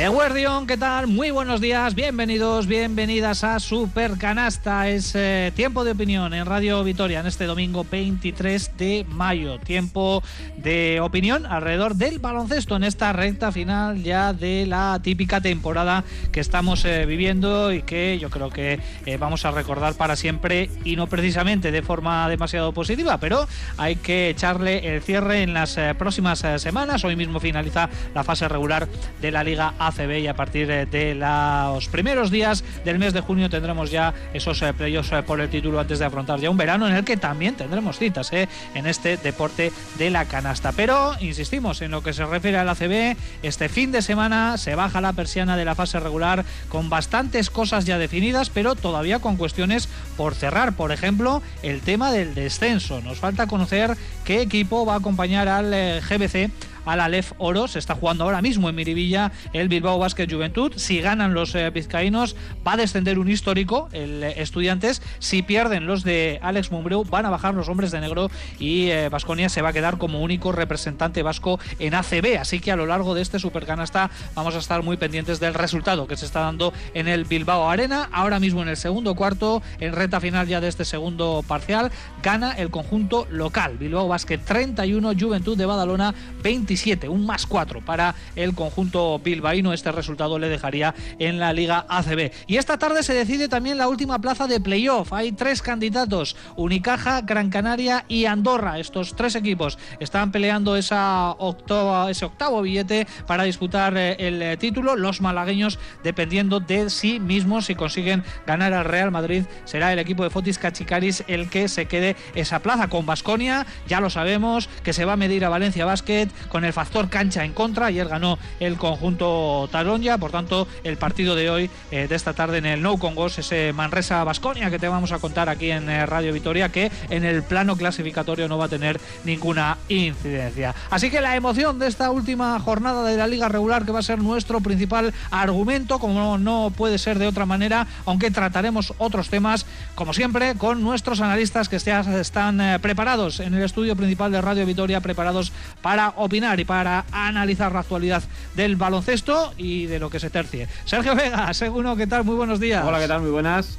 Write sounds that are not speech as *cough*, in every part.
Eguardión, ¿qué tal? Muy buenos días, bienvenidos, bienvenidas a Super Canasta. Es eh, tiempo de opinión en Radio Vitoria en este domingo 23 de mayo. Tiempo de opinión alrededor del baloncesto en esta recta final ya de la típica temporada que estamos eh, viviendo y que yo creo que eh, vamos a recordar para siempre y no precisamente de forma demasiado positiva, pero hay que echarle el cierre en las próximas semanas. Hoy mismo finaliza la fase regular de la Liga ACB y a partir de los primeros días del mes de junio tendremos ya esos eh, playoffs eh, por el título antes de afrontar ya un verano en el que también tendremos citas eh, en este deporte de la canasta. Pero insistimos en lo que se refiere al ACB, este fin de semana se baja la persiana de la fase regular con bastantes cosas ya definidas, pero todavía con cuestiones por cerrar. Por ejemplo, el tema del descenso. Nos falta conocer qué equipo va a acompañar al GBC al Aleph Oro. Se está jugando ahora mismo en Miribilla el Bilbao Basket Juventud. Si ganan los eh, vizcaínos, va a descender un histórico, el eh, Estudiantes. Si pierden los de Alex Mumbreu, van a bajar los hombres de negro y Vasconia eh, se va a quedar como único representante vasco en ACB. Así que a lo largo de este Supercanasta vamos a estar muy pendientes del resultado que se está dando en el Bilbao Arena. Ahora mismo en el segundo cuarto, en reta final ya de este segundo parcial, gana el conjunto local. Bilbao Basket 31, Juventud de Badalona 20 un más 4 para el conjunto bilbaíno. Este resultado le dejaría en la Liga ACB. Y esta tarde se decide también la última plaza de playoff. Hay tres candidatos, Unicaja, Gran Canaria y Andorra. Estos tres equipos están peleando ese octavo billete para disputar eh, el eh, título. Los malagueños, dependiendo de sí mismos, si consiguen ganar al Real Madrid, será el equipo de Fotis Cachicaris el que se quede esa plaza. Con Basconia, ya lo sabemos, que se va a medir a Valencia Basket el factor cancha en contra. Ayer ganó el conjunto Taronja, por tanto, el partido de hoy, eh, de esta tarde en el No Congos, ese Manresa Basconia que te vamos a contar aquí en eh, Radio Vitoria, que en el plano clasificatorio no va a tener ninguna incidencia. Así que la emoción de esta última jornada de la Liga Regular, que va a ser nuestro principal argumento, como no puede ser de otra manera, aunque trataremos otros temas, como siempre, con nuestros analistas que ya están eh, preparados en el estudio principal de Radio Vitoria, preparados para opinar y para analizar la actualidad del baloncesto y de lo que se tercie. Sergio Vega, seguro, ¿qué tal? Muy buenos días. Hola, ¿qué tal? Muy buenas.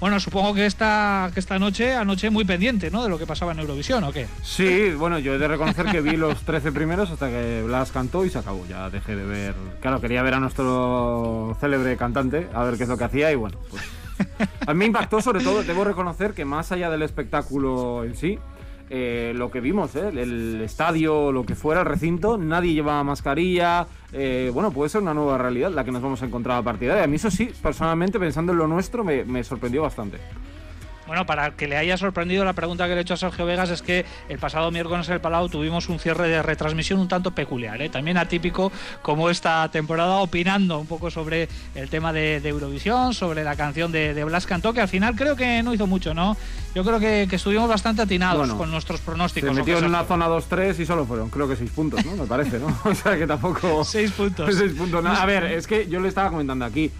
Bueno, supongo que esta, que esta noche, anoche muy pendiente, ¿no? De lo que pasaba en Eurovisión, ¿o qué? Sí, bueno, yo he de reconocer que vi los 13 primeros hasta que Blas cantó y se acabó. Ya dejé de ver. Claro, quería ver a nuestro célebre cantante, a ver qué es lo que hacía y bueno, pues. A mí me impactó sobre todo, debo reconocer que más allá del espectáculo en sí, eh, lo que vimos, ¿eh? el estadio, lo que fuera, el recinto, nadie llevaba mascarilla. Eh, bueno, puede ser una nueva realidad la que nos vamos a encontrar a partir de ahí. A mí eso sí, personalmente, pensando en lo nuestro, me sorprendió bastante. Bueno, para que le haya sorprendido la pregunta que le he hecho a Sergio Vegas es que el pasado miércoles en el Palau tuvimos un cierre de retransmisión un tanto peculiar, ¿eh? también atípico como esta temporada, opinando un poco sobre el tema de, Eurovisión, sobre la canción de, Blas Cantó, que al final creo que no hizo mucho, ¿no? Yo creo que, estuvimos bastante atinados con nuestros pronósticos. Se metió en una zona 2-3 y solo fueron, creo que 6 puntos, ¿no? Me parece, ¿no? *laughs* o sea que tampoco... 6 puntos. *laughs* 6 puntos. A ver, es que yo le estaba comentando aquí.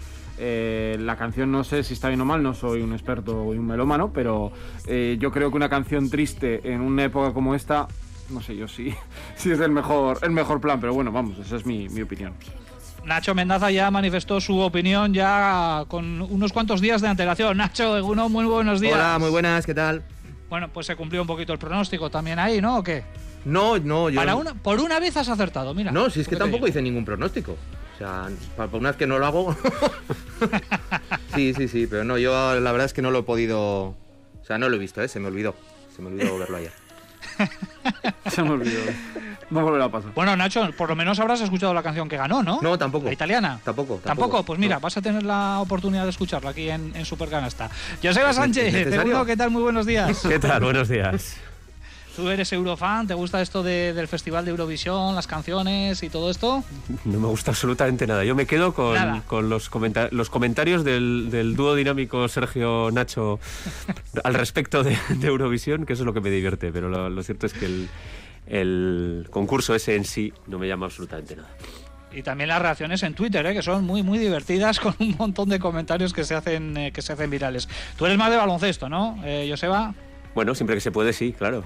Eh, la canción no sé si está bien o mal, no soy un experto y un melómano, pero eh, yo creo que una canción triste en una época como esta, no sé yo sí, *laughs* sí es el mejor, el mejor plan, pero bueno, vamos, esa es mi, opinión. Nacho Mendaza ya manifestó su opinión ya con unos cuantos días de antelación. *laughs* Nacho, uno muy buenos días. Hola, muy buenas, ¿qué tal? Bueno, pues se cumplió un poquito el pronóstico también ahí, ¿no? ¿O qué? No, no, yo. Para una, por una vez has acertado, mira. No, si es que tampoco hice ningún pronóstico. O sea, por una vez que no lo hago. *laughs* sí, sí, sí, pero no, yo la verdad es que no lo he podido. O sea, no lo he visto, ¿eh? Se me olvidó. Se me olvidó verlo ayer. *laughs* se me olvidó. No volverá a pasar. Bueno, Nacho, por lo menos habrás escuchado la canción que ganó, ¿no? No, tampoco. La italiana. Tampoco. Tampoco, pues mira, vas a tener la oportunidad de escucharla aquí en, en Supercanasta. Joseba Sánchez, ¿qué tal? Muy buenos días. ¿Qué tal? Buenos días. ¿Tú eres eurofan? ¿Te gusta esto del Festival de Eurovisión, las canciones y todo esto? No me gusta absolutamente nada. Yo me quedo con, los, comentarios del, dúo dinámico Sergio Nacho *laughs* al respecto de, Eurovisión, que eso es lo que me divierte. Pero lo, cierto es que el, concurso ese en sí no me llama absolutamente nada y también las reacciones en Twitter, ¿eh? que son muy muy divertidas *laughs* con un montón de comentarios que se hacen eh, que se hacen virales. Tú eres más de baloncesto, ¿no, eh, Joseba? Bueno, siempre que se puede, sí, claro.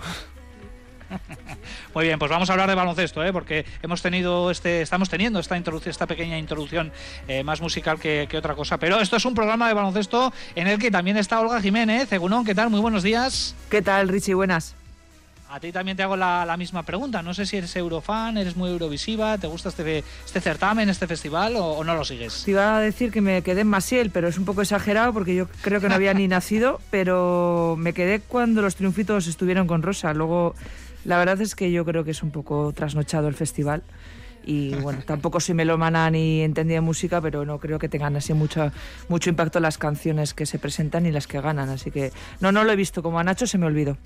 *laughs* Muy bien, pues vamos a hablar de baloncesto, ¿eh? porque hemos tenido este, estamos teniendo esta introducción, esta pequeña introducción eh, más musical que, que, otra cosa. Pero esto es un programa de baloncesto en el que también está Olga Jiménez. Egunón, ¿qué tal? Muy buenos días. ¿Qué tal, Richie? Buenas. A ti también te hago la, misma pregunta. No sé si eres eurofan, eres muy eurovisiva, ¿te gusta este, este certamen, este festival o, no lo sigues? Te iba a decir que me quedé en Masiel, pero es un poco exagerado porque yo creo que no había ni *laughs* nacido, pero me quedé cuando los triunfitos estuvieron con Rosa. Luego, la verdad es que yo creo que es un poco trasnochado el festival y bueno, *laughs* tampoco soy melómana ni entendía música, pero no creo que tengan así mucho, mucho impacto las canciones que se presentan y las que ganan, así que no, no lo he visto, como a Nacho se me olvidó.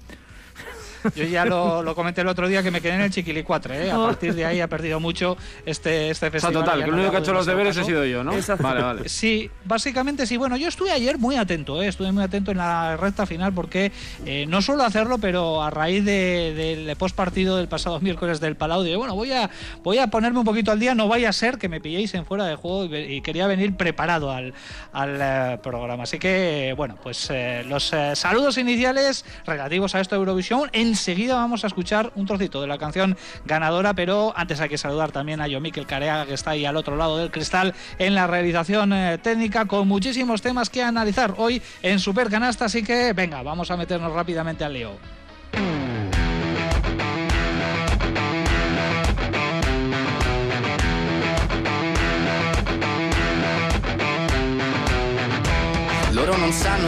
Yo ya lo, comenté el otro día que me quedé en el Chiquili 4, ¿eh? A oh. partir de ahí ha perdido mucho este, este festival. O sea, total, que el único que ha hecho los deberes he sido yo, ¿no? Vale, vale. Sí, básicamente sí. Bueno, yo estuve ayer muy atento, ¿eh? Estuve muy atento en la recta final porque eh, no suelo hacerlo, pero a raíz del post partido del pasado *laughs* miércoles del Palau, dije, bueno, voy a, voy a ponerme un poquito al día, no vaya a ser que me pilléis en fuera de juego y, quería venir preparado al, al eh, programa. Así que, bueno, pues eh, los saludos iniciales relativos a esto de Eurovisión. En Enseguida vamos a escuchar un trocito de la canción ganadora, pero antes hay que saludar también a Yomikel Carea, que está ahí al otro lado del cristal en la realización eh, técnica, con muchísimos temas que analizar hoy en Super Canasta. Así que venga, vamos a meternos rápidamente al lío. Loro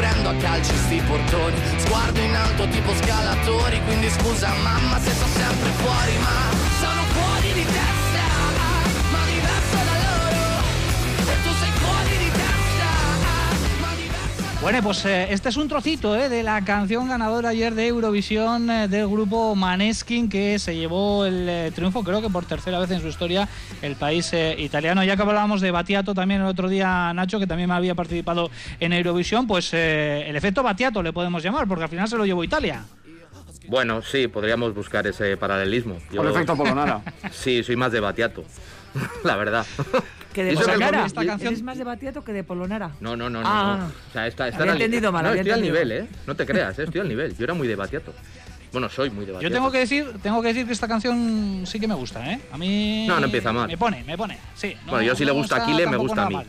prendo a calci sti portoni. Sguardo in alto tipo scalatori Quindi scusa mamma se sto sempre fuori Ma sono fuori di testa Bueno, pues eh, este es un trocito eh, de la canción ganadora ayer de Eurovisión eh, del grupo Maneskin que se llevó el eh, triunfo, creo que por tercera vez en su historia, el país eh, italiano. Ya que hablábamos de Batiato también el otro día, Nacho, que también me había participado en Eurovisión, pues eh, el efecto Batiato le podemos llamar, porque al final se lo llevó Italia. Bueno, sí, podríamos buscar ese paralelismo. Yo, el efecto Polonara. *laughs* Sí, soy más de Batiato, *laughs* la verdad. *laughs* Que de Polonara. Esta canción... ¿Es más de Batiato que de Polonara? No, no, no. Ah, no. O sea, está, está había entendido mal. No, había estoy entendido. al nivel, ¿eh? No te creas, ¿eh? estoy al nivel. Yo era muy de Batiato. Bueno, soy muy de Batiato. Yo tengo que decir, tengo que decir que esta canción sí que me gusta, ¿eh? A mí No, no empieza mal. Me pone, me pone. Sí. no- Bueno, yo si le gusta a Aquile, me gusta a mí. mal.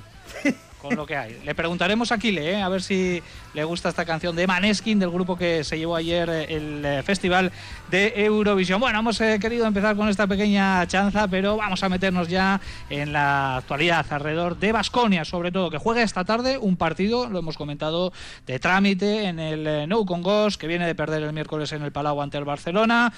Con lo que hay. Le preguntaremos a Aquile, ¿eh? a ver si le gusta esta canción de Maneskin, del grupo que se llevó ayer eh, el eh, festival de Eurovisión. Bueno, hemos eh, querido empezar con esta pequeña chanza, pero vamos a meternos ya en la actualidad alrededor de Basconia, sobre todo, que juega esta tarde un partido, lo hemos comentado, de trámite en el eh, Nou Congos, que viene de perder el miércoles en el Palau ante el Barcelona,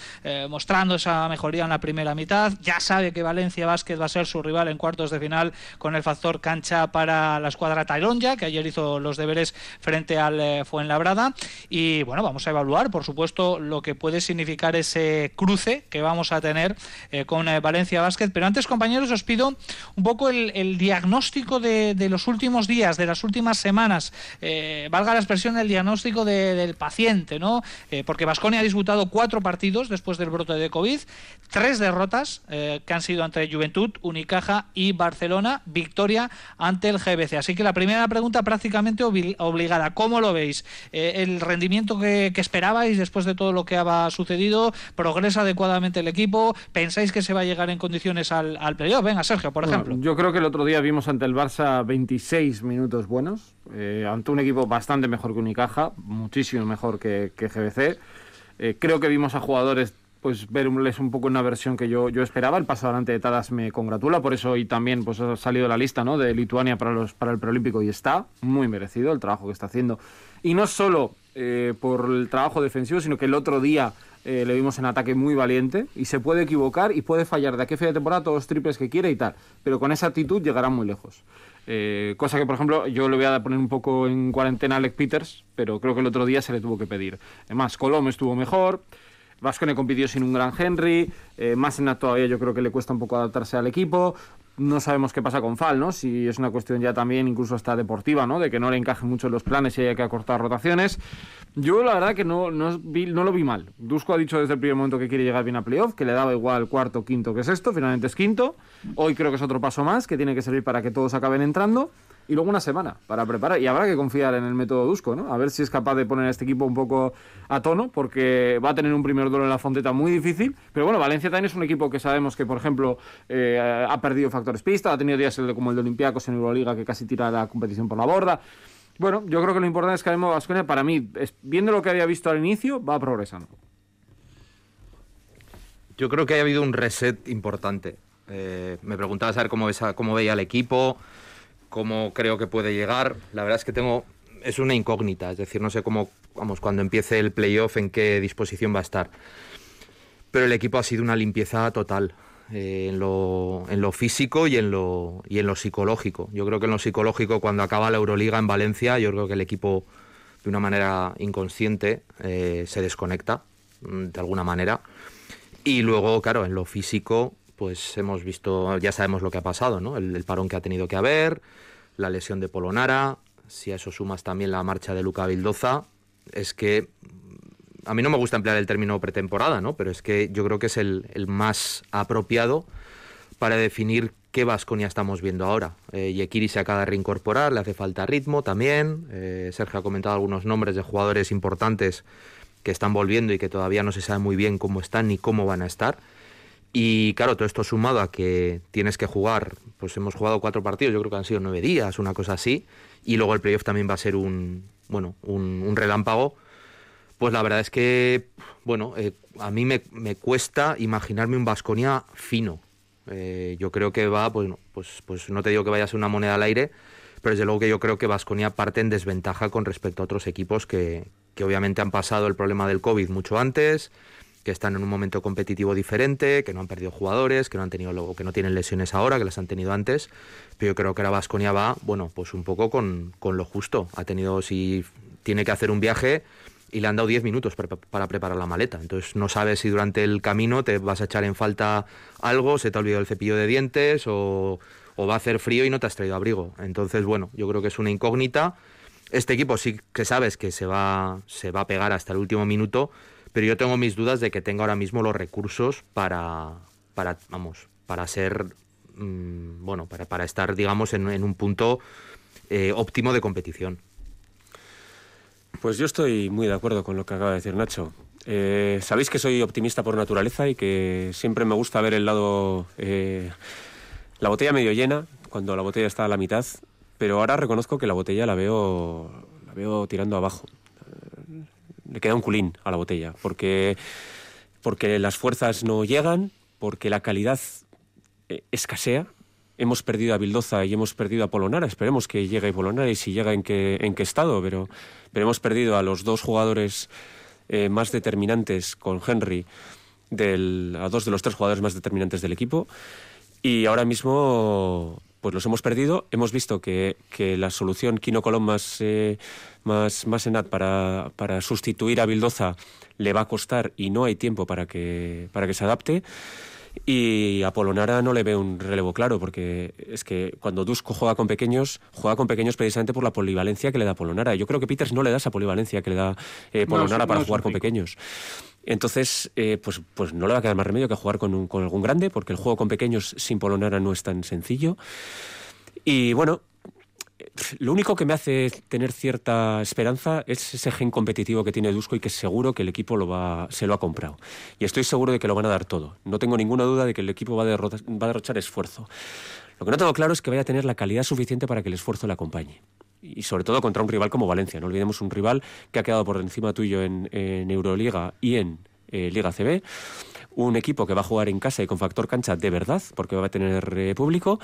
mostrando esa mejoría en la primera mitad. Ya sabe que Valencia Vázquez va a ser su rival en cuartos de final con el factor cancha para la escuadra Taironja, que ayer hizo los deberes frente al eh, Fuenlabrada. Y bueno, vamos a evaluar, por supuesto, lo que puede significar ese cruce que vamos a tener eh, con eh, Valencia Basket. Pero antes, compañeros, os pido un poco el, diagnóstico de, los últimos días, de las últimas semanas. Valga la expresión, el diagnóstico de- del paciente, ¿no? Porque Vasconia ha disputado cuatro partidos después del brote de COVID, tres derrotas que han sido ante Juventud, Unicaja y Barcelona, victoria ante el GBC. Así que la primera pregunta prácticamente obli- obligada. ¿Cómo lo veis? Eh, ¿El rendimiento que, que esperabais después de todo lo que ha sucedido? ¿Progresa adecuadamente el equipo? ¿Pensáis que se va a llegar en condiciones al, al playoff? Venga, Sergio, por Bueno, ejemplo. yo creo que el otro día vimos ante el Barça 26 minutos buenos, eh, ante un equipo bastante mejor que Unicaja, muchísimo mejor que, que GBC. Eh, creo que vimos a jugadores pues verles un poco una versión que yo, yo esperaba. El paso adelante de Tadas me congratula, por eso hoy también pues, ha salido la lista ¿no? de Lituania para, los, para el preolímpico y está muy merecido el trabajo que está haciendo. Y no solo eh, por el trabajo defensivo, sino que el otro día eh, le vimos en ataque muy valiente y se puede equivocar y puede fallar de aquí a fin de temporada todos los triples que quiere y tal. Pero con esa actitud llegará muy lejos. Eh, cosa que, por ejemplo, yo le voy a poner un poco en cuarentena a Alec Peters, pero creo que el otro día se le tuvo que pedir. Además, Colom estuvo mejor. Vascone compitió sin un gran Henry, eh, más en todavía yo creo que le cuesta un poco adaptarse al equipo. No sabemos qué pasa con Fal, ¿no? Si es una cuestión ya también incluso hasta deportiva, ¿no? De que no le encaje mucho los planes y haya que acortar rotaciones. Yo la verdad que no, no, no lo vi mal. Dusko ha dicho desde el primer momento que quiere llegar bien a playoff, que le daba igual cuarto, quinto que sexto, finalmente es quinto. Hoy creo que es otro paso más, que tiene que servir para que todos acaben entrando y luego una semana para preparar. Y habrá que confiar en el método Dusko, ¿no? A ver si es capaz de poner a este equipo un poco a tono, porque va a tener un primer duelo en la Fonteta muy difícil. Pero bueno, Valencia también es un equipo que sabemos que, por ejemplo, eh, ha perdido factores pista, ha tenido días como el de Olympiacos en Euroliga que casi tira la competición por la borda. Bueno, yo creo que lo importante es que Ademo Vasconia, para mí, viendo lo que había visto al inicio, va progresando. Yo creo que ha habido un reset importante. Eh, me preguntaba saber cómo, cómo veía el equipo cómo creo que puede llegar. La verdad es que tengo es una incógnita, es decir, no sé cómo vamos cuando empiece el playoff en qué disposición va a estar. Pero el equipo ha sido una limpieza total. Eh, en, lo, en, lo, físico y en lo, y en lo psicológico. Yo creo que en lo psicológico, cuando acaba la Euroliga en Valencia, yo creo que el equipo, de una manera inconsciente, eh, se desconecta mm, de alguna manera. Y luego, claro, en lo físico, pues hemos visto, ya sabemos lo que ha pasado, ¿no? El, parón que ha tenido que haber, la lesión de Polonara, si a eso sumas también la marcha de Luca Vildoza, es que a mí no me gusta emplear el término pretemporada, ¿no? Pero es que yo creo que es el, más apropiado para definir qué Vasconia estamos viendo ahora. Eh, Yekiri se acaba de reincorporar, le hace falta ritmo también. Eh, Sergio ha comentado algunos nombres de jugadores importantes que están volviendo y que todavía no se sabe muy bien cómo están ni cómo van a estar. Y claro, todo esto sumado a que tienes que jugar, pues hemos jugado cuatro partidos, yo creo que han sido nueve días, una cosa así, y luego el playoff también va a ser un, bueno, un, relámpago. Pues la verdad es que, bueno, eh, a mí me, cuesta imaginarme un Vasconia fino. Eh, yo creo que va, pues, pues, pues no te digo que vaya a ser una moneda al aire, pero desde luego que yo creo que Vasconia parte en desventaja con respecto a otros equipos que, que obviamente han pasado el problema del COVID mucho antes, que están en un momento competitivo diferente, que no han perdido jugadores, que no han tenido que no tienen lesiones ahora, que las han tenido antes. Pero yo creo que la Vasconia va, bueno, pues un poco con, lo justo. Ha tenido, si tiene que hacer un viaje y le han dado 10 minutos para, preparar la maleta. Entonces no sabes si durante el camino te vas a echar en falta algo, se te ha olvidado el cepillo de dientes o, o va a hacer frío y no te has traído abrigo. Entonces, bueno, yo creo que es una incógnita. Este equipo sí que sabes que se va, se va a pegar hasta el último minuto, pero yo tengo mis dudas de que tenga ahora mismo los recursos para, para vamos, para ser, mm, bueno, para, para, estar, digamos, en, un punto eh, óptimo de competición. Pues yo estoy muy de acuerdo con lo que acaba de decir Nacho. Eh, sabéis que soy optimista por naturaleza y que siempre me gusta ver el lado, eh, la botella medio llena, cuando la botella está a la mitad, pero ahora reconozco que la botella la veo, la veo tirando abajo le queda un culín a la botella, porque, porque las fuerzas no llegan, porque la calidad eh, escasea. Hemos perdido a Bildoza y hemos perdido a Polonara. Esperemos que llegue Polonara y si llega en qué, en qué estado, pero, pero hemos perdido a los dos jugadores eh, más determinantes con Henry, del, a dos de los tres jugadores más determinantes del equipo. Y ahora mismo pues los hemos perdido. Hemos visto que, la solución Kino Colón más, eh, más, más enat para, para sustituir a Bildoza le va a costar y no hay tiempo para que, para que se adapte. Y a Polonara no le ve un relevo claro, porque es que cuando Dusko juega con pequeños, juega con pequeños precisamente por la polivalencia que le da Polonara. Yo creo que Peters no le da esa polivalencia que le da eh, Polonara para jugar con pequeños. Entonces, eh, pues, pues no le va a quedar más remedio que jugar con, con algún grande, porque el juego con pequeños sin Polonara no es tan sencillo. Y bueno, lo único que me hace tener cierta esperanza es ese gen competitivo que tiene Dusko y que seguro que el equipo se lo ha comprado. Y estoy seguro de que lo van a dar todo. No tengo ninguna duda de que el equipo va a, va a derrochar esfuerzo. Lo que no tengo claro es que vaya a tener la calidad suficiente para que el esfuerzo le acompañe y sobre todo contra un rival como Valencia. No olvidemos un rival que ha quedado por encima tuyo en, Euroliga y en eh, Liga CB. Un equipo que va a jugar en casa y con factor cancha de verdad, porque va a tener eh, público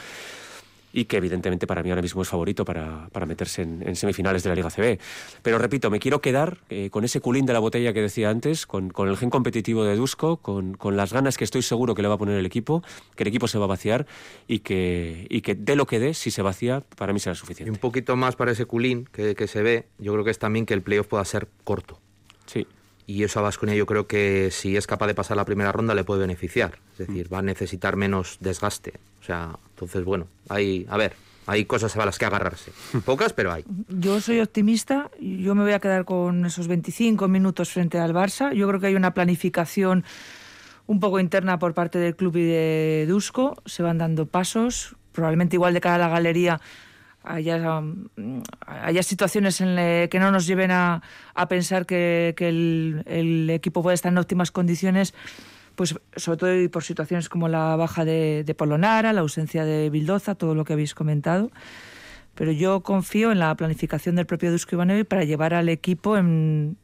y que evidentemente para mí ahora mismo es favorito para, meterse en, semifinales de la Liga CB. Pero repito, me quiero quedar eh, con ese culín de la botella que decía antes, con, el gen competitivo de Dusko, con, las ganas que estoy seguro que le va a poner el equipo, que el equipo se va a vaciar y que, y que de lo que dé, si se vacía, para mí será suficiente. Y un poquito más para ese culín que, que se ve, yo creo que es también que el playoff pueda ser corto. Sí. Y eso a Vasconia yo creo que si es capaz de pasar la primera ronda le puede beneficiar. Es decir, va a necesitar menos desgaste. O sea, entonces, bueno, hay, a ver, hay cosas a las que agarrarse. *laughs* Pocas, pero hay. Yo soy optimista. Yo me voy a quedar con esos 25 minutos frente al Barça. Yo creo que hay una planificación un poco interna por parte del club y de Dusko. Se van dando pasos. Probablemente igual de cara a la galería haya, haya situaciones en que no nos lleven a, a pensar que, el, equipo puede estar en óptimas condiciones, pues sobre todo por situaciones como la baja de, de Polonara, la ausencia de Bildoza, todo lo que habéis comentado. Pero yo confío en la planificación del propio Dusko Ivanovic para llevar al equipo en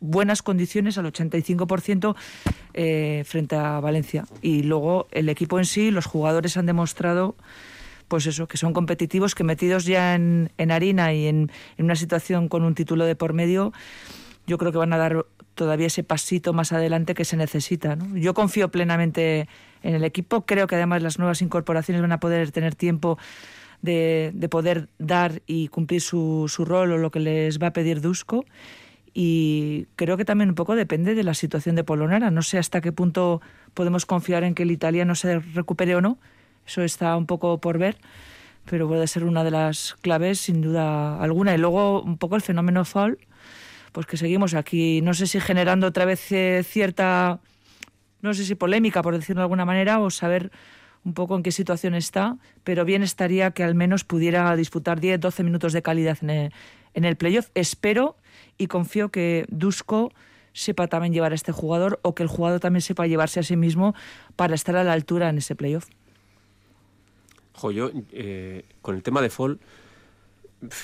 buenas condiciones al 85% eh, frente a Valencia. Y luego el equipo en sí, los jugadores han demostrado pues eso, que son competitivos, que metidos ya en, harina y en, una situación con un título de por medio, yo creo que van a dar todavía ese pasito más adelante que se necesita. Yo confío plenamente en el equipo, creo que además las nuevas incorporaciones van a poder tener tiempo de, de poder dar y cumplir su, su rol o lo que les va a pedir Dusko y creo que también un poco depende de la situación de Polonara. No sé hasta qué punto podemos confiar en que el italiano se recupere o no, eso está un poco por ver, pero puede ser una de las claves sin duda alguna. Y luego un poco el fenómeno foul, pues que seguimos aquí, no sé si generando otra vez eh, cierta, no sé si polémica, por decirlo de alguna manera, o saber un poco en qué situación está, pero bien estaría que al menos pudiera disputar 10, 12 minutos de calidad en el, en el playoff. Espero y confío que Dusko sepa también llevar a este jugador o que el jugador también sepa llevarse a sí mismo para estar a la altura en ese playoff. Jo, yo, eh, con el tema de Fall,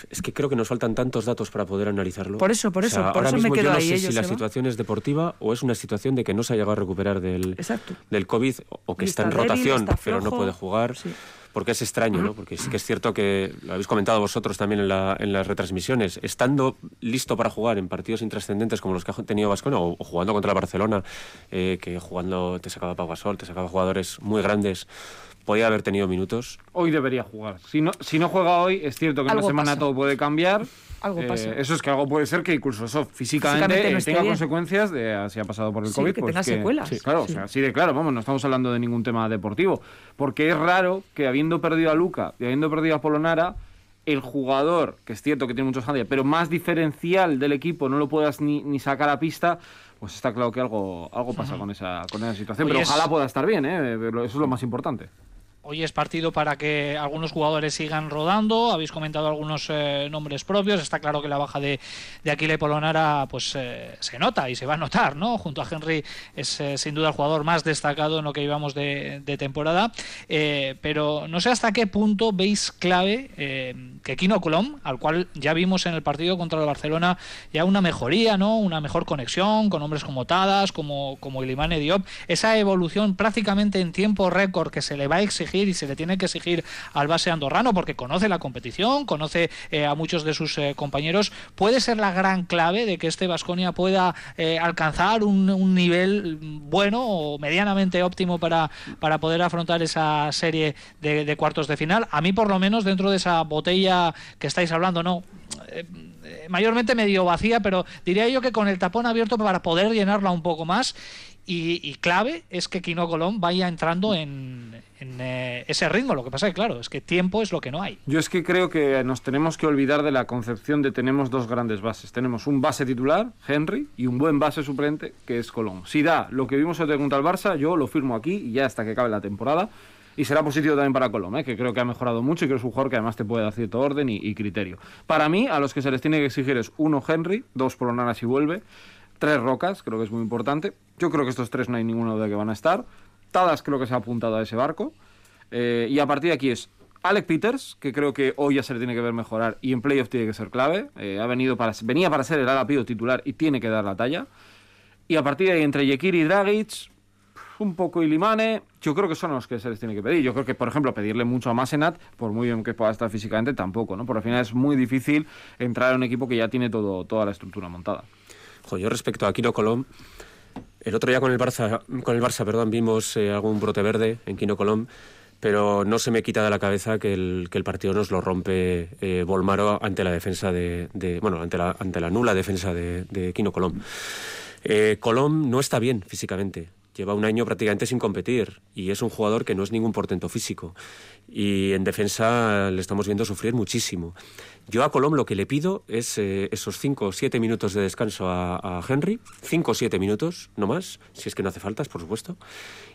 es que creo que nos faltan tantos datos para poder analizarlo. Por eso, por eso, o sea, por ahora eso mismo me quedo yo no ahí. sé si la van. situación es deportiva o es una situación de que no se ha llegado a recuperar del, Exacto. del COVID o que está, está en rotación está pero no puede jugar. Sí. Porque es extraño, ¿no? Porque sí que es cierto que, lo habéis comentado vosotros también en, la- en las retransmisiones, estando listo para jugar en partidos intrascendentes como los que ha tenido Vasconia o, o jugando contra el Barcelona, eh, que jugando te sacaba Pau Gasol, te sacaba jugadores muy grandes, podía haber tenido minutos. Hoy debería jugar. Si no, si no juega hoy, es cierto que en una semana pasa. todo puede cambiar. Algo Eh, pasa. Eso es que algo puede ser que incluso eso físicamente, Físicamente no eh, esté tenga bien. consecuencias de ah, si ha pasado por el Sí, COVID. que pues tenga secuelas. Sí, claro, Sí. o sea, así de claro, vamos, no estamos hablando de ningún tema deportivo. Porque es raro que habiendo perdido a Luca y habiendo perdido a Polonara, el jugador, que es cierto que tiene muchos handicaps, pero más diferencial del equipo no lo puedas ni, ni sacar a pista, pues está claro que algo, algo pasa con, esa, con esa situación. Oye, pero es- ojalá pueda estar bien, ¿eh? Eso es lo más importante. Hoy es partido para que algunos jugadores sigan rodando. Habéis comentado algunos eh, nombres propios. Está claro que la baja de, de Aquile Polonara pues eh, se nota y se va a notar, ¿no? Junto a Henry es eh, sin duda el jugador más destacado en lo que llevamos de, temporada. Pero no sé hasta qué punto veis clave que Kino Colom, al cual ya vimos en el partido contra el Barcelona, ya una mejoría, ¿no? Una mejor conexión con hombres como Tadas, como, como Ilimane Diop. Esa evolución prácticamente en tiempo récord que se le va a exigir y se le tiene que exigir al base andorrano porque conoce la competición, conoce eh, a muchos de sus eh, compañeros, puede ser la gran clave de que este Vasconia pueda eh, alcanzar un, nivel bueno o medianamente óptimo para, para poder afrontar esa serie de, cuartos de final. A mí, por lo menos, dentro de esa botella que estáis hablando, no. mayormente medio vacía, pero diría yo que con el tapón abierto para poder llenarla un poco más. Y, y clave es que Quino Colón vaya entrando en, eh, ese ritmo. Lo que pasa es que, claro, es que tiempo es lo que no hay. Yo es que creo que nos tenemos que olvidar de la concepción de tenemos dos grandes bases. Tenemos un base titular, Henry, y un buen base suplente, que es Colón. Si da lo que vimos hoy contra el Barça, yo lo firmo aquí y ya hasta que acabe la temporada. Y será positivo también para Colón, ¿eh? que creo que ha mejorado mucho y que es un jugador que además te puede dar cierto orden y, criterio. Para mí, a los que se les tiene que exigir es uno Henry, dos Polonara si vuelve, tres Rocas, creo que es muy importante. Yo creo que estos tres no hay ninguno de que van a estar. Tadas creo que se ha apuntado a ese barco. Eh, y a partir de aquí es Alec Peters, que creo que hoy ya se le tiene que ver mejorar y en playoff tiene que ser clave. Eh, ha venido para, venía para ser el Alapido titular y tiene que dar la talla. Y a partir de ahí, entre Yekiri y Dragic, un poco Ilimane, yo creo que son los que se les tiene que pedir. Yo creo que, por ejemplo, pedirle mucho a Masenat, por muy bien que pueda estar físicamente, tampoco, ¿no? Porque al final es muy difícil entrar a un equipo que ya tiene todo, toda la estructura montada. Yo respecto a Quino Colom, el otro día con el Barça, con el Barça perdón, vimos eh, algún brote verde en Quino Colom, pero no se me quita de la cabeza que el, partido nos lo rompe eh, Volmaro ante la defensa de, bueno, ante la, ante la nula defensa de, Quino Colom. Eh, Colom no está bien físicamente. Lleva un año prácticamente sin competir y es un jugador que no es ningún portento físico. Y en defensa le estamos viendo sufrir muchísimo. Yo a Colom lo que le pido es eh, esos 5 o 7 minutos de descanso a, Henry, 5 o 7 minutos, no más, si es que no hace faltas, por supuesto.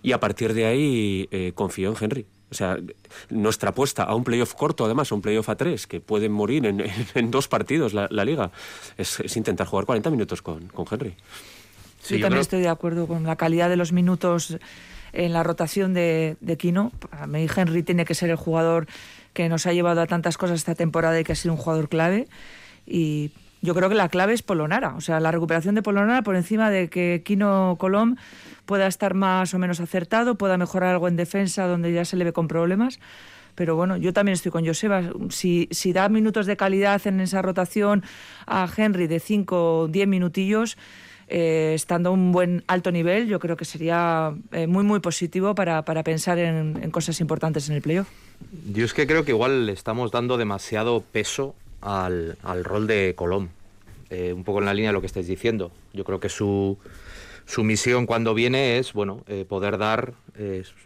Y a partir de ahí eh, confío en Henry. O sea, nuestra apuesta a un playoff corto, además, a un playoff a tres, que pueden morir en, dos partidos la, liga, es, intentar jugar 40 minutos con, con Henry. Sí, yo también estoy de acuerdo con la calidad de los minutos en la rotación de, de Kino. Para mí Henry tiene que ser el jugador que nos ha llevado a tantas cosas esta temporada y que ha sido un jugador clave. Y yo creo que la clave es Polonara. O sea, la recuperación de Polonara por encima de que Kino Colom pueda estar más o menos acertado, pueda mejorar algo en defensa donde ya se le ve con problemas. Pero bueno, yo también estoy con Joseba. Si, da minutos de calidad en esa rotación a Henry de 5 o 10 minutillos, eh, estando a un buen alto nivel, yo creo que sería eh, muy, muy positivo para, para pensar en, cosas importantes en el playoff. Yo es que creo que igual le estamos dando demasiado peso al, al rol de Colón. Eh, un poco en la línea de lo que estáis diciendo. Yo creo que su, su misión cuando viene es bueno poder dar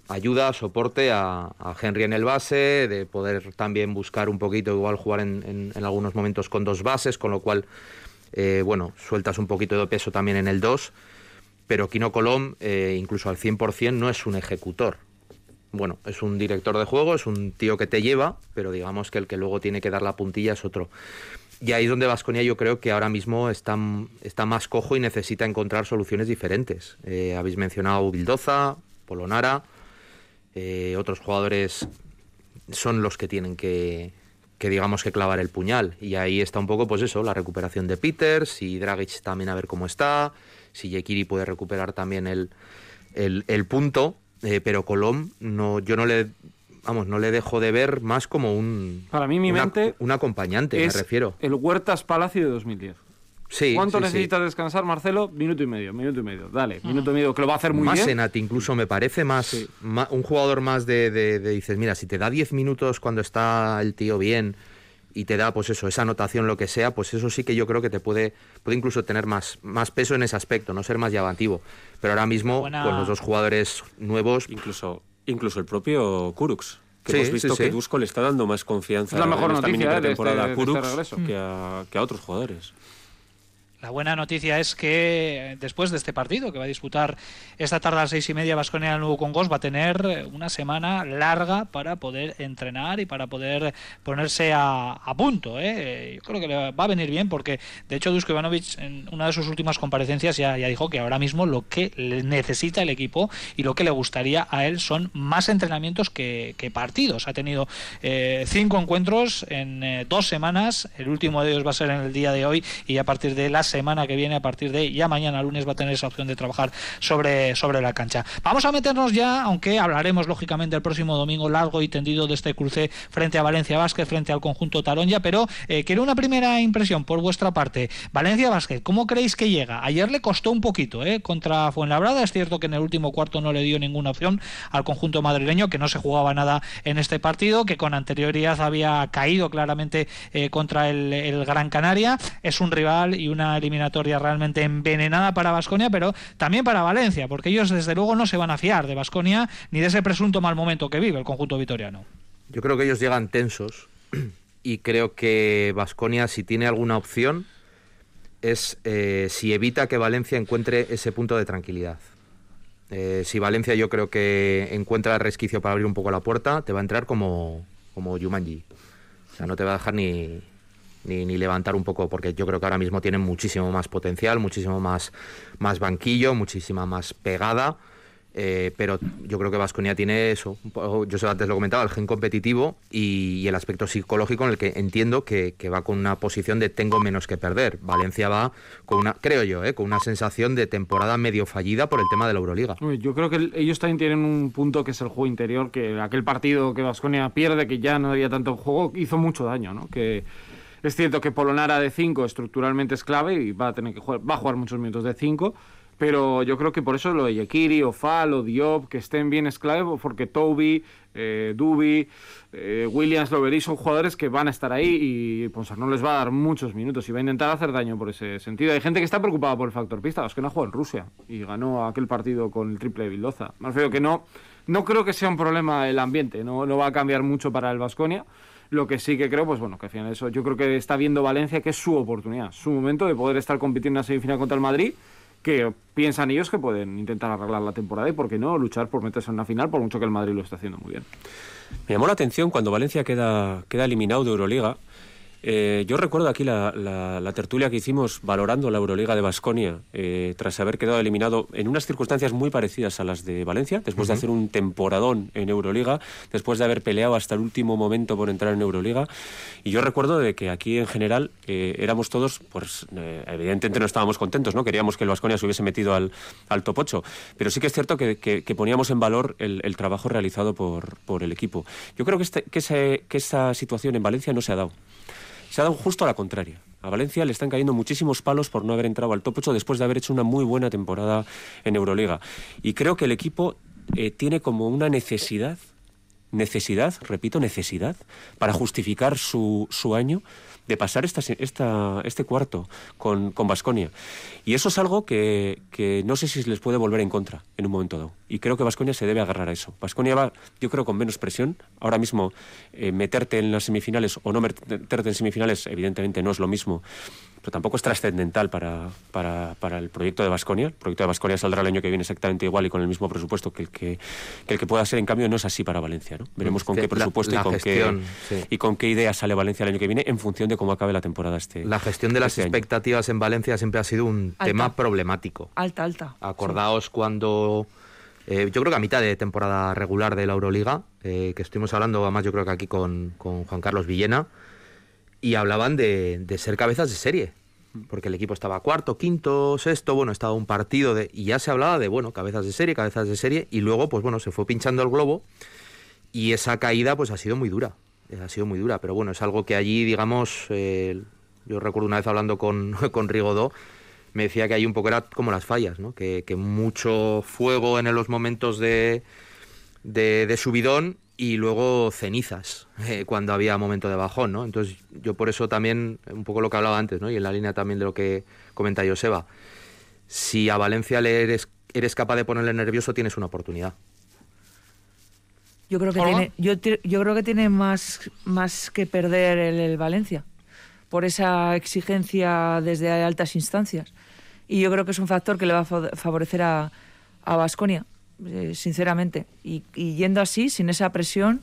ayuda, soporte a, a, Henry en el base, de poder también buscar un poquito, igual jugar en, en algunos momentos con dos bases, con lo cual eh, bueno, sueltas un poquito de peso también en el 2, pero Kino Colom, eh, incluso al 100%, no es un ejecutor. Bueno, es un director de juego, es un tío que te lleva, pero digamos que el que luego tiene que dar la puntilla es otro. Y ahí es donde Vasconia yo creo que ahora mismo está, más cojo y necesita encontrar soluciones diferentes. Eh, habéis mencionado Bildoza, Polonara, otros jugadores son los que tienen que, que digamos que clavar el puñal. Y ahí está un poco, pues eso, la recuperación de Peters y Dragic también a ver cómo está, si Yekiri puede recuperar también el, el, punto, eh, pero Colom, no, yo no le vamos, no le dejo de ver más como un. Para mí, mi mente. Un acompañante, me refiero. El Huertas Palacio de 2010. Sí, ¿Cuánto necesitas descansar, Marcelo? Minuto y medio, minuto y medio. Dale, minuto y medio, que lo va a hacer muy más bien. Más incluso me parece más, un jugador más de, de, dices, mira, si te da 10 minutos cuando está el tío bien y te da, pues eso, esa anotación, lo que sea, pues eso sí que yo creo que te puede, puede incluso tener más, más peso en ese aspecto, no ser más llamativo. Pero ahora mismo, con los dos jugadores nuevos... Incluso, incluso el propio Kurux que hemos visto que Dusko le está dando más confianza es la mejor en esta noticia este- temporada a Kurux este que, a, que a otros jugadores. La buena noticia es que después de este partido que va a disputar esta tarde a las seis y media Vasconia nuevo Congos va a tener una semana larga para poder entrenar y para poder ponerse a, punto. ¿eh? Yo creo que le va a venir bien porque de hecho Dusko Ivanovic en una de sus últimas comparecencias ya, ya dijo que ahora mismo lo que necesita el equipo y lo que le gustaría a él son más entrenamientos que, partidos. Ha tenido eh, cinco encuentros en eh, dos semanas, el último de ellos va a ser en el día de hoy y a partir de las semana que viene, a partir de ya mañana lunes, va a tener esa opción de trabajar sobre, sobre la cancha. Vamos a meternos ya, aunque hablaremos lógicamente el próximo domingo largo y tendido de este cruce frente a Valencia Vázquez, frente al conjunto Taronja, pero eh, quiero una primera impresión por vuestra parte. Valencia Vázquez, ¿cómo creéis que llega? Ayer le costó un poquito ¿eh? contra Fuenlabrada, es cierto que en el último cuarto no le dio ninguna opción al conjunto madrileño, que no se jugaba nada en este partido, que con anterioridad había caído claramente eh, contra el, el Gran Canaria. Es un rival y una eliminatoria realmente envenenada para Vasconia, pero también para Valencia, porque ellos desde luego no se van a fiar de Vasconia ni de ese presunto mal momento que vive el conjunto vitoriano. Yo creo que ellos llegan tensos *clears throat* y creo que Vasconia, si tiene alguna opción, es eh, si evita que Valencia encuentre ese punto de tranquilidad. Eh, si Valencia yo creo que encuentra el resquicio para abrir un poco la puerta, te va a entrar como, como Yumanji. O sea, no te va a dejar ni, ni, ni, levantar un poco, porque yo creo que ahora mismo tienen muchísimo más potencial, muchísimo más, más banquillo, muchísima más pegada. Eh, pero yo creo que Vasconia tiene eso, yo antes lo comentaba, el gen competitivo y, el aspecto psicológico en el que entiendo que, va con una posición de tengo menos que perder. Valencia va con una, creo yo, eh, con una sensación de temporada medio fallida por el tema de la Euroliga. Yo creo que ellos también tienen un punto que es el juego interior, que aquel partido que Vasconia pierde, que ya no había tanto juego, hizo mucho daño, ¿no? Que es cierto que Polonara de 5 estructuralmente es clave y va a tener que jugar, va a jugar muchos minutos de 5, pero yo creo que por eso lo de Yekiri, Ofal o Diop, que estén bien es clave, porque Toby, eh, Dubi, eh, Williams, son jugadores que van a estar ahí y no les va a dar muchos minutos y va a intentar hacer daño por ese sentido. Hay gente que está preocupada por el factor pista, los que no jugado en Rusia y ganó aquel partido con el triple de Bildoza. Más feo que no, no creo que sea un problema el ambiente, no, no va a cambiar mucho para el Vasconia. Lo que sí que creo, pues bueno, que al final eso yo creo que está viendo Valencia que es su oportunidad, su momento de poder estar compitiendo en una semifinal contra el Madrid que piensan ellos que pueden intentar arreglar la temporada y, por qué no, luchar por meterse en una final, por mucho que el Madrid lo esté haciendo muy bien. Me llamó la atención cuando Valencia queda, queda eliminado de Euroliga eh, yo recuerdo aquí la, tertulia que hicimos valorando la Euroliga de Basconia eh, tras haber quedado eliminado en unas circunstancias muy parecidas a las de Valencia, después de hacer un temporadón en Euroliga, después de haber peleado hasta el último momento por entrar en Euroliga. Y yo recuerdo de que aquí en general eh, éramos todos, pues evidentemente no estábamos contentos, no queríamos que el Basconia se hubiese metido al, al top 8, pero sí que es cierto que, poníamos en valor el, trabajo realizado por, por, el equipo. Yo creo que, este, que, que esa situación en Valencia no se ha dado se ha dado justo a la contraria. A Valencia le están cayendo muchísimos palos por no haber entrado al top 8 después de haber hecho una muy buena temporada en Euroliga. Y creo que el equipo eh, tiene como una necesidad, necesidad, repito, necesidad, para justificar su, su año de pasar esta, esta, este cuarto con Vasconia. y eso es algo que, que, no sé si les puede volver en contra en un momento dado. Y creo que Vasconia se debe agarrar a eso. Vasconia va, yo creo, con menos presión. Ahora mismo, eh, meterte en las semifinales o no meterte en semifinales, evidentemente no es lo mismo pero tampoco es trascendental para, para, para, el proyecto de Vasconia. El proyecto de Vasconia saldrá el año que viene exactamente igual y con el mismo presupuesto que el que, el que pueda ser. En cambio, no es así para Valencia. ¿no? Veremos con qué presupuesto y, con qué, y con qué idea sale Valencia el año que viene en función de cómo acabe la temporada este La gestión de las este expectativas en Valencia siempre ha sido un tema problemático. Alta, alta. Acordaos cuando... Eh, yo creo que a mitad de temporada regular de la Euroliga, eh, que estuvimos hablando además yo creo que aquí con, con Juan Carlos Villena, y hablaban de, de, ser cabezas de serie. Porque el equipo estaba cuarto, quinto, sexto, bueno, estaba un partido de, y ya se hablaba de, bueno, cabezas de serie, cabezas de serie, y luego, pues bueno, se fue pinchando el globo y esa caída, pues ha sido muy dura, ha sido muy dura, pero bueno, es algo que allí, digamos, eh, yo recuerdo una vez hablando con, *laughs* con Rigodó, me decía que ahí un poco era como las fallas, ¿no? que, que mucho fuego en los momentos de, de, de subidón y luego cenizas *laughs* eh, cuando había momento de bajón, ¿no? Entonces yo por eso también, un poco lo que hablaba antes, ¿no? Y en la línea también de lo que comenta Joseba, si a Valencia le eres, eres capaz de ponerle nervioso, tienes una oportunidad. Yo creo que tiene, yo, yo, creo que tiene más, más que perder el, Valencia por esa exigencia desde altas instancias. Y yo creo que es un factor que le va a favorecer a Vasconia. Eh, sinceramente. Y, yendo así, sin esa presión,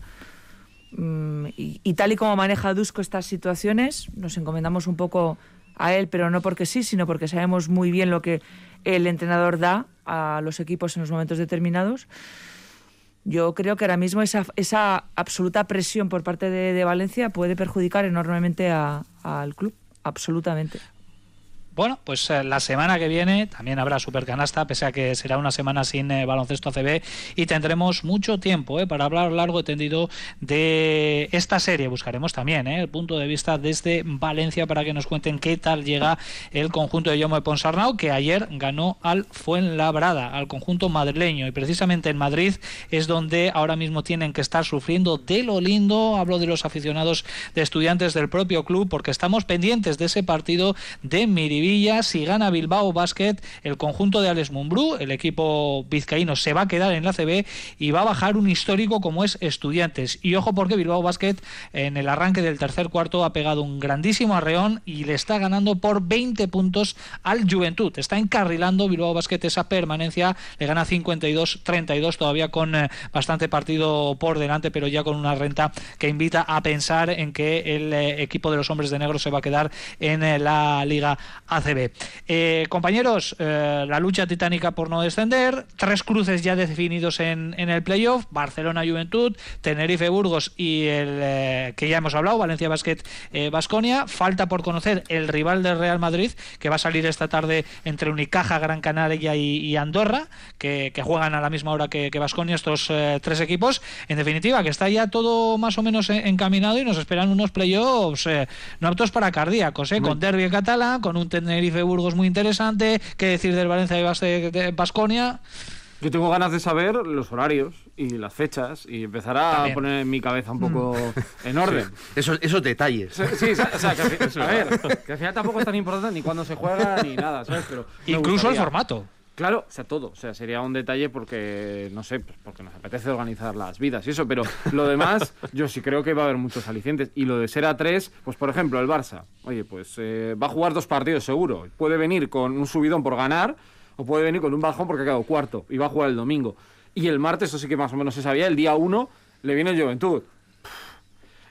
mm, y, tal y como maneja Dusko estas situaciones, nos encomendamos un poco a él, pero no porque sí, sino porque sabemos muy bien lo que el entrenador da a los equipos en los momentos determinados. Yo creo que ahora mismo esa, esa absoluta presión por parte de, Valencia puede perjudicar enormemente al club, absolutamente. Bueno, pues eh, la semana que viene también habrá Supercanasta, pese a que será una semana sin eh, baloncesto ACB y tendremos mucho tiempo eh, para hablar largo y tendido de esta serie. Buscaremos también el punto de vista desde Valencia para que nos cuenten qué tal llega el conjunto de Yomo Ponsarnau, que ayer ganó al Fuenlabrada, al conjunto madrileño. Y precisamente en Madrid es donde ahora mismo tienen que estar sufriendo de lo lindo. Hablo de los aficionados de estudiantes del propio club, porque estamos pendientes de ese partido de Si gana Bilbao Basket, el conjunto de Alex Mumbrú, el equipo vizcaíno, se va a quedar en la CB y va a bajar un histórico como es Estudiantes. Y ojo porque Bilbao Basket en el arranque del tercer cuarto ha pegado un grandísimo arreón y le está ganando por 20 puntos al Juventud. Está encarrilando Bilbao Basket esa permanencia, le gana 52-32 todavía con eh, bastante partido por delante, pero ya con una renta que invita a pensar en que el eh, equipo de los hombres de negro se va a quedar en eh, la Liga ACB. Eh, compañeros, eh, la lucha titánica por no descender, tres cruces ya definidos en, el playoff, Barcelona Juventud, Tenerife Burgos y el eh, que ya hemos hablado, Valencia Basket Basconia. Falta por conocer el rival del Real Madrid, que va a salir esta tarde entre Unicaja, Gran Canaria y, Andorra, que, juegan a la misma hora que Basconia estos tres equipos. En definitiva, que está ya todo más o menos encaminado y nos esperan unos playoffs no aptos para cardíacos, con derby catalán, con un Tenerife Burgos muy interesante. ¿Qué decir del Valencia y Basconia? Yo tengo ganas de saber los horarios y las fechas y empezar a poner mi cabeza un poco mm. *laughs* en orden. Esos, detalles. Sí, o sea, que, *laughs* a ver, que al final tampoco es tan importante ni cuando se juega ni nada, ¿sabes? Pero Incluso el formato. Claro, o sea, todo. O sea, sería un detalle porque, no sé, pues porque nos apetece organizar las vidas y eso, pero lo demás, *laughs* yo sí creo que va a haber muchos alicientes. Y lo de ser a tres, pues por ejemplo, el Barça, oye, pues eh, va a jugar dos partidos seguro. Puede venir con un subidón por ganar o puede venir con un bajón porque ha quedado cuarto y va a jugar el domingo. Y el martes, eso sí que más o menos se sabía, el día uno le viene el Juventud.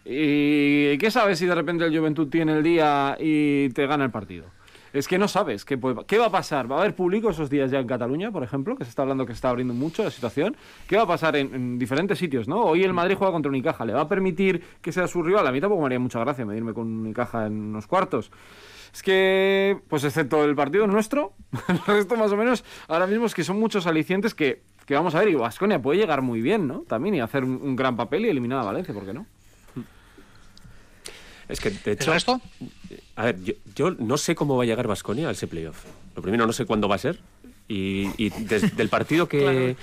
¿Y qué sabes si de repente el Juventud tiene el día y te gana el partido? Es que no sabes qué, qué va a pasar. ¿Va a haber público esos días ya en Cataluña, por ejemplo? Que se está hablando que se está abriendo mucho la situación. ¿Qué va a pasar en, diferentes sitios, no? Hoy el Madrid juega contra Unicaja. ¿Le va a permitir que sea su rival? A mí tampoco me haría mucha gracia medirme con Unicaja en unos cuartos. Es que, pues excepto el partido nuestro, *laughs* el resto más o menos, ahora mismo es que son muchos alicientes que, que vamos a ver. Y Vasconia puede llegar muy bien, ¿no? También y hacer un, gran papel y eliminar a Valencia, ¿por qué no? Es que, de hecho, esto? A ver, yo, no sé cómo va a llegar Vasconia a ese playoff. Lo primero, no sé cuándo va a ser. Y, desde *laughs* del partido que.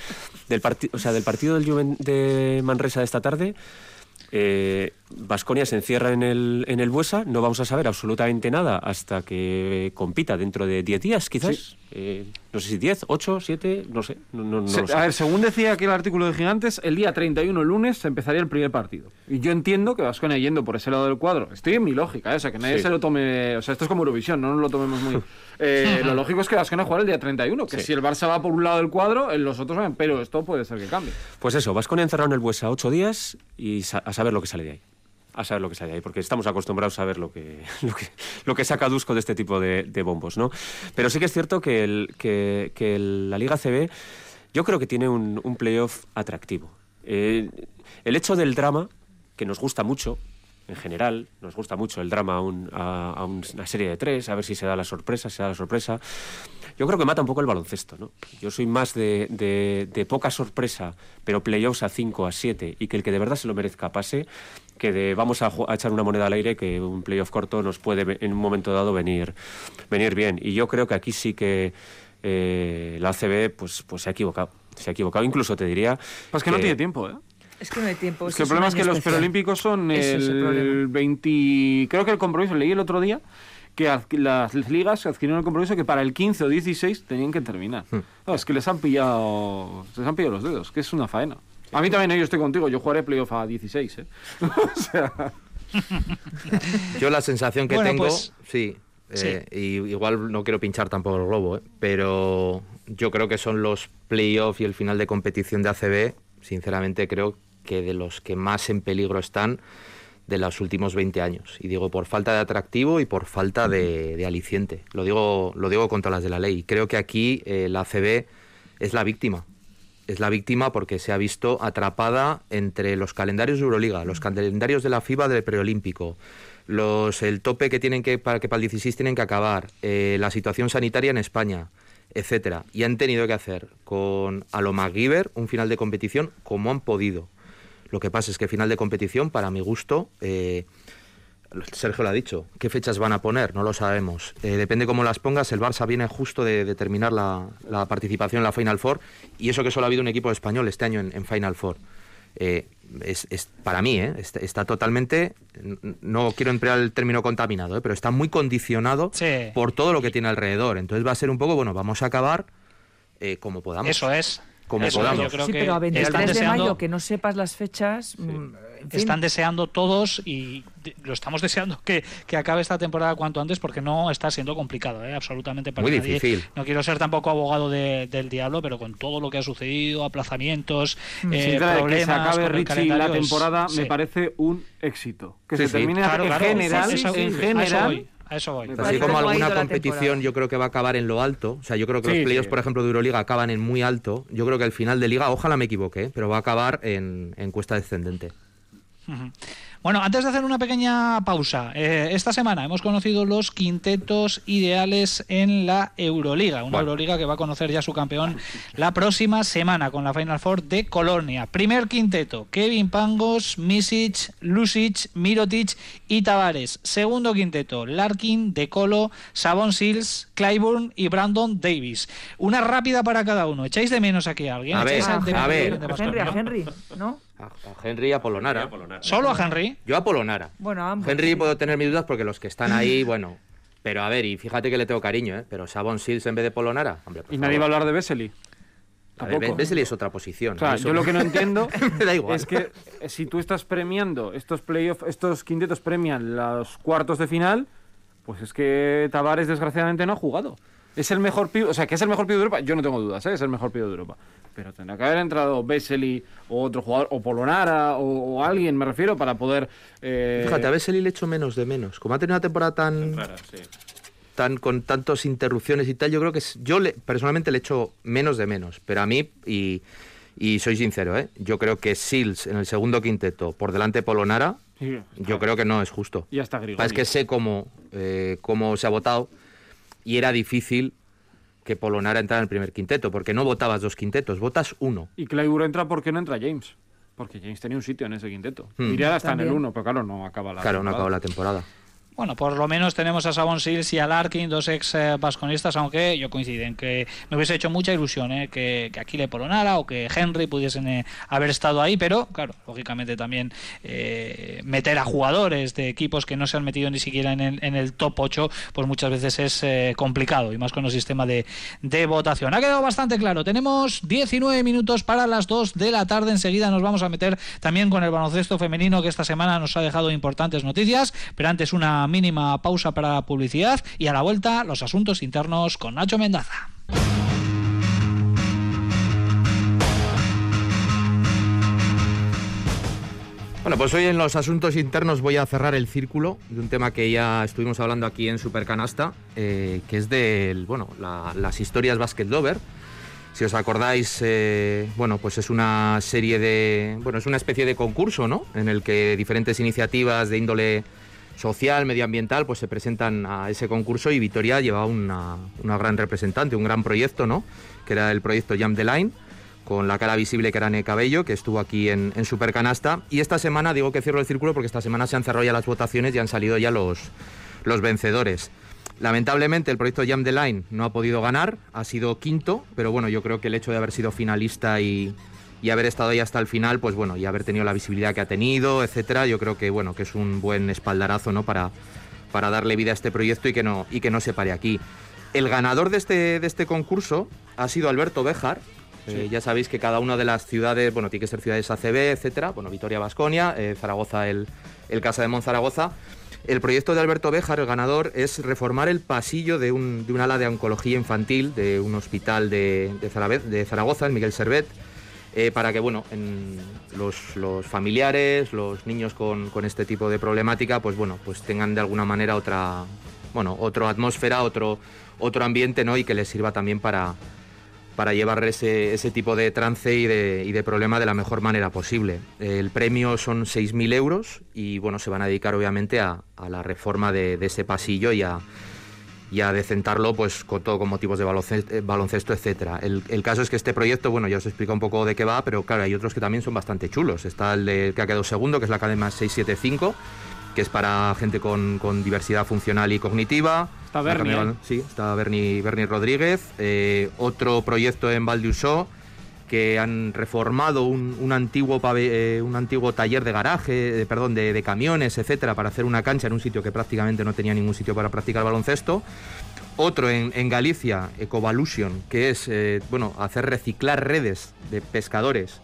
del o sea, del partido del de Manresa de esta tarde Vasconia se encierra en el, en el Buesa, no vamos a saber absolutamente nada hasta que compita dentro de 10 días, quizás. Eh, no sé si 10, 8, 7, no sé. a ver, según decía aquí el artículo de Gigantes, el día 31, el lunes, se empezaría el primer partido. Y yo entiendo que Vasconia yendo por ese lado del cuadro, estoy en mi lógica, ¿eh? o sea, que nadie se lo tome. O sea, esto es como Eurovisión, no nos lo tomemos muy. *laughs* Eh, lo lógico es que Vasconia juegue el día 31, que si el Barça va por un lado del cuadro, los otros van, pero esto puede ser que cambie. Pues eso, Vasconia encerrado en el Buesa 8 días y a saber lo que sale de ahí a saber lo que sale ahí, porque estamos acostumbrados a ver lo que, *laughs* lo que, saca Dusko de este tipo de, bombos, ¿no? Pero sí que es cierto que, que, la Liga CB yo creo que tiene un, playoff atractivo. Eh, el hecho del drama, que nos gusta mucho, en general, nos gusta mucho el drama a, una serie de tres, a ver si se da la sorpresa, se da la sorpresa. Yo creo que mata un poco el baloncesto, ¿no? Yo soy más de, de, poca sorpresa, pero playoffs a 5, a 7, y que el que de verdad se lo merezca pase, que de vamos a, echar una moneda al aire que un playoff corto nos puede en un momento dado venir, venir bien. Y yo creo que aquí sí que eh, la ACB pues, pues se ha equivocado. Se ha equivocado, incluso te diría. Pues que, no tiene tiempo, ¿eh? Es que no hay tiempo. Es que el problema es que los preolímpicos son el, 20. Creo que el compromiso, leí el otro día, que las ligas adquirieron el compromiso que para el 15 o 16 tenían que terminar. Hmm. es que les han pillado. les han pillado los dedos, que es una faena. A mí también, yo estoy contigo, yo jugaré playoff a 16, ¿eh? *laughs* o sea... *laughs* Yo la sensación que tengo, pues, sí, eh, y igual no quiero pinchar tampoco el globo, ¿eh? pero yo creo que son los playoffs y el final de competición de ACB, sinceramente creo que de los que más en peligro están de los últimos 20 años. Y digo por falta de atractivo y por falta de, aliciente. Lo digo, lo digo contra las de la ley. Creo que aquí eh, la ACB es la víctima es la víctima porque se ha visto atrapada entre los calendarios de Euroliga, los calendarios de la FIBA del preolímpico, los, el tope que tienen que para que para el 16 tienen que acabar, eh, la situación sanitaria en España, etcétera. Y han tenido que hacer con Aloma Giver un final de competición como han podido. Lo que pasa es que final de competición, para mi gusto, eh, Sergio lo ha dicho, ¿qué fechas van a poner? No lo sabemos. Eh, depende cómo las pongas, el Barça viene justo de, terminar la, participación en la Final Four y eso que solo ha habido un equipo español este año en, Final Four. Eh, es, para mí, eh, está, totalmente, no quiero emplear el término contaminado, pero está muy condicionado por todo lo que tiene alrededor. Entonces va a ser un poco, bueno, vamos a acabar como podamos. Eso es. Como podamos. sí, pero a 23 de mayo que no sepas las fechas... Mm, están deseando todos y lo estamos deseando que, acabe esta temporada cuanto antes porque no está siendo complicado, ¿eh? absolutamente para Muy difícil. No quiero ser tampoco abogado del diablo, pero con todo lo que ha sucedido, aplazamientos, mm. eh, problemas. Que se acabe Richie la temporada me parece un éxito. Que se termine en general. en general a eso voy. Así como alguna competición yo creo que va a acabar en lo alto. O sea, yo creo que los playoffs, por ejemplo, de Euroliga acaban en muy alto. Yo creo que el final de liga, ojalá me equivoque, pero va a acabar en, en cuesta descendente. Bueno, antes de hacer una pequeña pausa, eh, esta semana hemos conocido los quintetos ideales en la Euroliga, una Euroliga que va a conocer ya su campeón la próxima semana con la Final Four de Colonia. Primer quinteto, Kevin Pangos, Misic, Lusic, Mirotic y Tavares. Segundo quinteto, Larkin, De Colo, Sabon Sills, Clyburn y Brandon Davis. Una rápida para cada uno. ¿Echáis de menos aquí a alguien? A ver, ¿Echáis a ver. Henry, a Henry, ¿no? A, a Henry y a Polonara. ¿Solo a Henry? Yo a Polonara. Bueno, ambos. Henry puedo tener mis dudas porque los que están ahí, bueno. Pero a ver, y fíjate que le tengo cariño, ¿eh? Pero Sabon Sills en vez de Polonara. Hombre, por Y nadie va a hablar de Vesely. A ver, Tampoco. Vesely es otra posición. O sea, eso- yo lo que no entiendo *laughs* Me da igual. es que eh, si tú estás premiando estos playoffs, estos quintetos premian los cuartos de final, pues es que Tavares desgraciadamente no ha jugado. Es el mejor pivo, o sea, que es el mejor pivo de Europa, yo no tengo dudas, ¿eh? es el mejor pivo de Europa. Pero tendrá que haber entrado Vesely o otro jugador, o Polonara, o, o alguien, me refiero, para poder... eh, Fíjate, a Vesely le echo menos de menos. Como ha tenido una temporada tan, tan con tantas interrupciones y tal, yo creo que es- yo le, personalmente le echo menos de menos. Pero a mí, y, y soy sincero, ¿eh? yo creo que Sils en el segundo quinteto por delante de Polonara, sí, yo creo que no es justo. Y hasta Grigori. Es que sé cómo, eh, cómo se ha votado y era difícil que Polonara entrara en el primer quinteto, porque no votabas dos quintetos, votas uno. Y Clyburn entra porque no entra James. Porque James tenía un sitio en ese quinteto. Hmm. Iría hasta en el. 1, pero claro, no acaba la Claro, no acabó la temporada. Bueno, por lo menos tenemos a Sabon Sills y a Larkin, dos ex eh, vasconistas, aunque yo coincido en que me hubiese hecho mucha ilusión eh, que, que Aquile Polonara o que Henry pudiesen eh, haber estado ahí, pero claro, lógicamente también eh, meter a jugadores de equipos que no se han metido ni siquiera en el, en el top 8, pues muchas veces es eh, complicado y más con el sistema de, de votación. Ha quedado bastante claro, tenemos 19 minutos para las 2 de la tarde, enseguida nos vamos a meter también con el baloncesto femenino que esta semana nos ha dejado importantes noticias, pero antes una mínima pausa para publicidad y a la vuelta los asuntos internos con Nacho Mendaza. Bueno, pues hoy en los asuntos internos voy a cerrar el círculo de un tema que ya estuvimos hablando aquí en Supercanasta, eh, que es de bueno, la- las historias Basket Lover. Si os acordáis, eh, bueno, pues es una serie de, bueno, es una especie de concurso, ¿no? En el que diferentes iniciativas de índole social, medioambiental, pues se presentan a ese concurso y Vitoria llevaba una, una gran representante, un gran proyecto, ¿no? Que era el proyecto Jump the Line, con la cara visible que era Ne Cabello, que estuvo aquí en, en Supercanasta. Y esta semana, digo que cierro el círculo porque esta semana se han cerrado ya las votaciones y han salido ya los, los vencedores. Lamentablemente el proyecto Jam the Line no ha podido ganar, ha sido quinto, pero bueno, yo creo que el hecho de haber sido finalista y, y haber estado ahí hasta el final, pues bueno, y haber tenido la visibilidad que ha tenido, etcétera, yo creo que bueno, que es un buen espaldarazo, ¿no? Para, para darle vida a este proyecto y que no, y que no se pare aquí. El ganador de este, de este concurso ha sido Alberto Béjar. Eh, ya sabéis que cada una de las ciudades, bueno, tiene que ser ciudades ACB, etcétera. Bueno, Vitoria, Basconia, Zaragoza, el, el Casa de Monzaragoza. El proyecto de Alberto Béjar, el ganador, es reformar el pasillo de un, de un ala de oncología infantil de un hospital de, de Zaragoza, el Miguel Servet, eh, para que bueno, en los, los familiares, los niños con, con este tipo de problemática, pues bueno, pues tengan de alguna manera otra, bueno, otra atmósfera, otro, otro ambiente, ¿no? Y que les sirva también para, para llevar ese, ese tipo de trance y de, y de problema de la mejor manera posible. El premio son 6.000 euros y bueno, se van a dedicar obviamente a, a la reforma de, de ese pasillo y a, y a decentarlo pues con todo con motivos de baloncesto, baloncesto etcétera. El, el caso es que este proyecto, bueno, ya os explico un poco de qué va, pero claro, hay otros que también son bastante chulos. Está el de, que ha quedado segundo, que es la Academia 675, que es para gente con, con diversidad funcional y cognitiva. Está La Berni, Academia- ¿eh? Sí, está Bernie, Bernie Rodríguez. Eh, otro proyecto en Valdiusó que han reformado un, un antiguo eh, un antiguo taller de garaje, eh, perdón, de, de camiones, etcétera, para hacer una cancha en un sitio que prácticamente no tenía ningún sitio para practicar baloncesto. Otro en, en Galicia, Ecovolution, que es eh, bueno, hacer reciclar redes de pescadores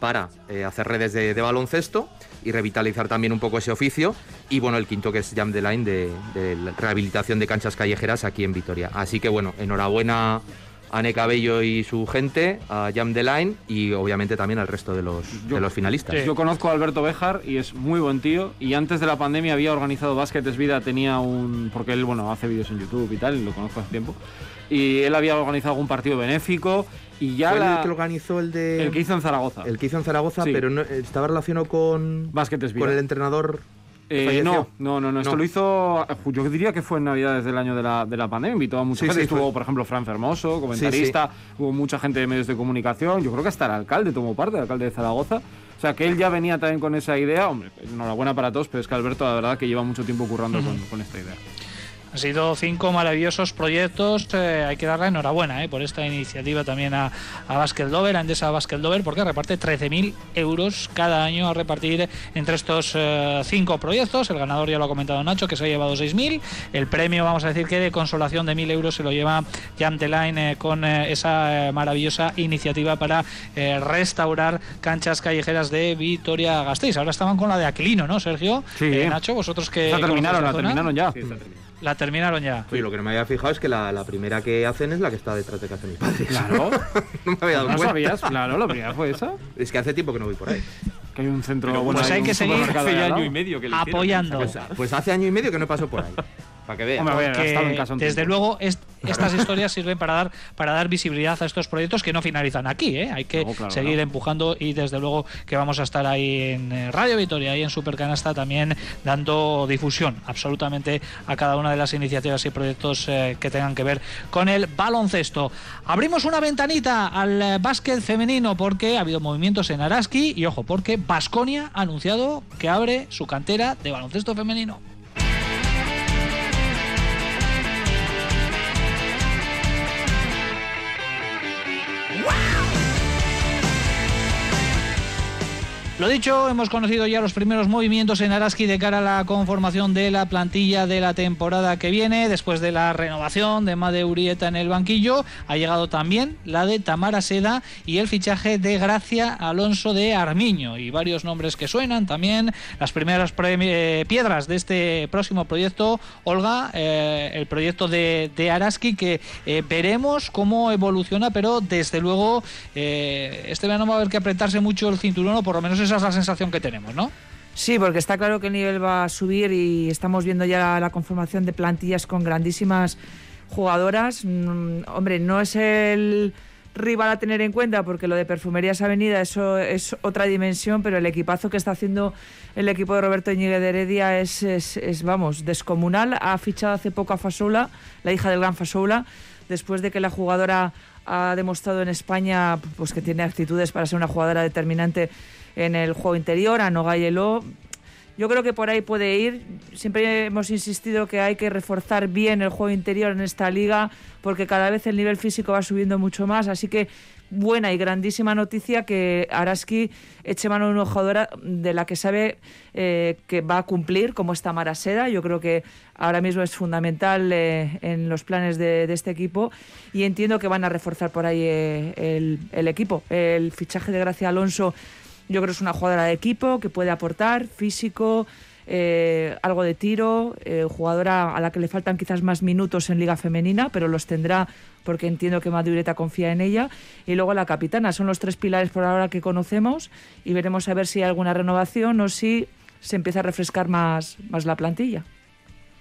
para hacer redes de, de baloncesto y revitalizar también un poco ese oficio. Y bueno, el quinto que es Jam the Line de, rehabilitación de canchas callejeras aquí en Vitoria. Así que bueno, enhorabuena Ane Cabello y su gente, a Jam The Line y obviamente también al resto de los, de los finalistas. Yo conozco a Alberto Bejar y es muy buen tío. Y antes de la pandemia había organizado Básquetes Vida, tenía un. porque él, bueno, hace vídeos en YouTube y tal, y lo conozco hace tiempo. Y él había organizado algún partido benéfico y ya ¿Fue la- el que organizó el de el que hizo en Zaragoza. el que hizo en Zaragoza, Sí. pero no, estaba relacionado con Básquetes Vida. con el entrenador Eh, no, no, no, no, esto No. lo hizo, yo diría que fue en Navidades del año de la, de la pandemia, invitó a mucha Sí, gente, sí, estuvo fue. por ejemplo Fran Fermoso, comentarista, hubo mucha gente de medios de comunicación, yo creo que hasta el alcalde tomó parte, el alcalde de Zaragoza, o sea que él ya venía también con esa idea, hombre, enhorabuena para todos, pero es que Alberto la verdad que lleva mucho tiempo currando con, con esta idea. Han sido cinco maravillosos proyectos. eh, hay que darle enhorabuena eh, por esta iniciativa también a, a Basket Dover, a Endesa Basket porque reparte 13.000 euros cada año a repartir entre estos eh, cinco proyectos. El ganador ya lo ha comentado Nacho, que se ha llevado 6.000. El premio, vamos a decir que de consolación de 1.000 euros se lo lleva Jam The Line eh, con eh, esa eh, maravillosa iniciativa para eh, restaurar canchas callejeras de Vitoria Gasteiz. Ahora estaban con la de Aquilino, ¿no, Sergio? Sí. Eh, Nacho, vosotros que. la terminaron, la terminaron ya. La terminaron ya. Oye, lo que no me había fijado es que la, la primera que hacen es la que está detrás de casa de mis padres. Claro, *laughs* no me había dado no cuenta. sabías, claro, la primera fue esa, Es que hace tiempo que no voy por ahí. que hay un centro, Pero bueno, pues hay un que seguir año y medio que le. Apoyando. Pues, pues hace año y medio que no paso por ahí. Para que Porque, un desde tiempo. luego est- estas historias sirven para dar para dar visibilidad a estos proyectos que no finalizan aquí ¿eh? hay que No, claro, seguir claro. empujando y desde luego que vamos a estar ahí en Radio Vitoria y en Supercanasta también dando difusión absolutamente a cada una de las iniciativas y proyectos eh, que tengan que ver con el baloncesto abrimos una ventanita al eh, básquet femenino porque ha habido movimientos en Araski y ojo porque Basconia ha anunciado que abre su cantera de baloncesto femenino Lo dicho, hemos conocido ya los primeros movimientos en Araski de cara a la conformación de la plantilla de la temporada que viene. Después de la renovación de Made Urieta en el banquillo, ha llegado también la de Tamara Seda y el fichaje de Gracia Alonso de Armiño. Y varios nombres que suenan también. Las primeras eh, piedras de este próximo proyecto, Olga, eh, el proyecto de, Araski, que eh, veremos cómo evoluciona, pero desde luego este verano va a haber que apretarse mucho el cinturón, o por lo menos esa es la sensación que tenemos, ¿no? Sí, porque está claro que el nivel va a subir y estamos viendo ya la conformación de plantillas con grandísimas jugadoras. Mm, hombre, no es el rival a tener en cuenta porque lo de Perfumerías Avenida eso es otra dimensión, pero el equipazo que está haciendo el equipo de Roberto Íñiguez de Heredia es, vamos, descomunal. Ha fichado hace poco a Fasoula, la hija del gran Fasoula, después de que la jugadora ha demostrado en España pues que tiene actitudes para ser una jugadora determinante en el juego interior, a Nogayelo. Yo creo que por ahí puede ir. Siempre hemos insistido que hay que reforzar bien el juego interior en esta liga porque cada vez el nivel físico va subiendo mucho más. Así que buena y grandísima noticia que Araski eche mano a una jugadora de la que sabe eh, que va a cumplir, como está Mara Seda. Yo creo que ahora mismo es fundamental eh, en los planes de, este equipo y entiendo que van a reforzar por ahí eh, el equipo. El fichaje de Gracia Alonso yo creo que es una jugadora de equipo que puede aportar físico, eh, algo de tiro, eh, jugadora a la que le faltan quizás más minutos en Liga Femenina, pero los tendrá porque entiendo que Madureta confía en ella. Y luego la capitana, son los tres pilares por ahora que conocemos y veremos a ver si hay alguna renovación o si se empieza a refrescar más, más la plantilla.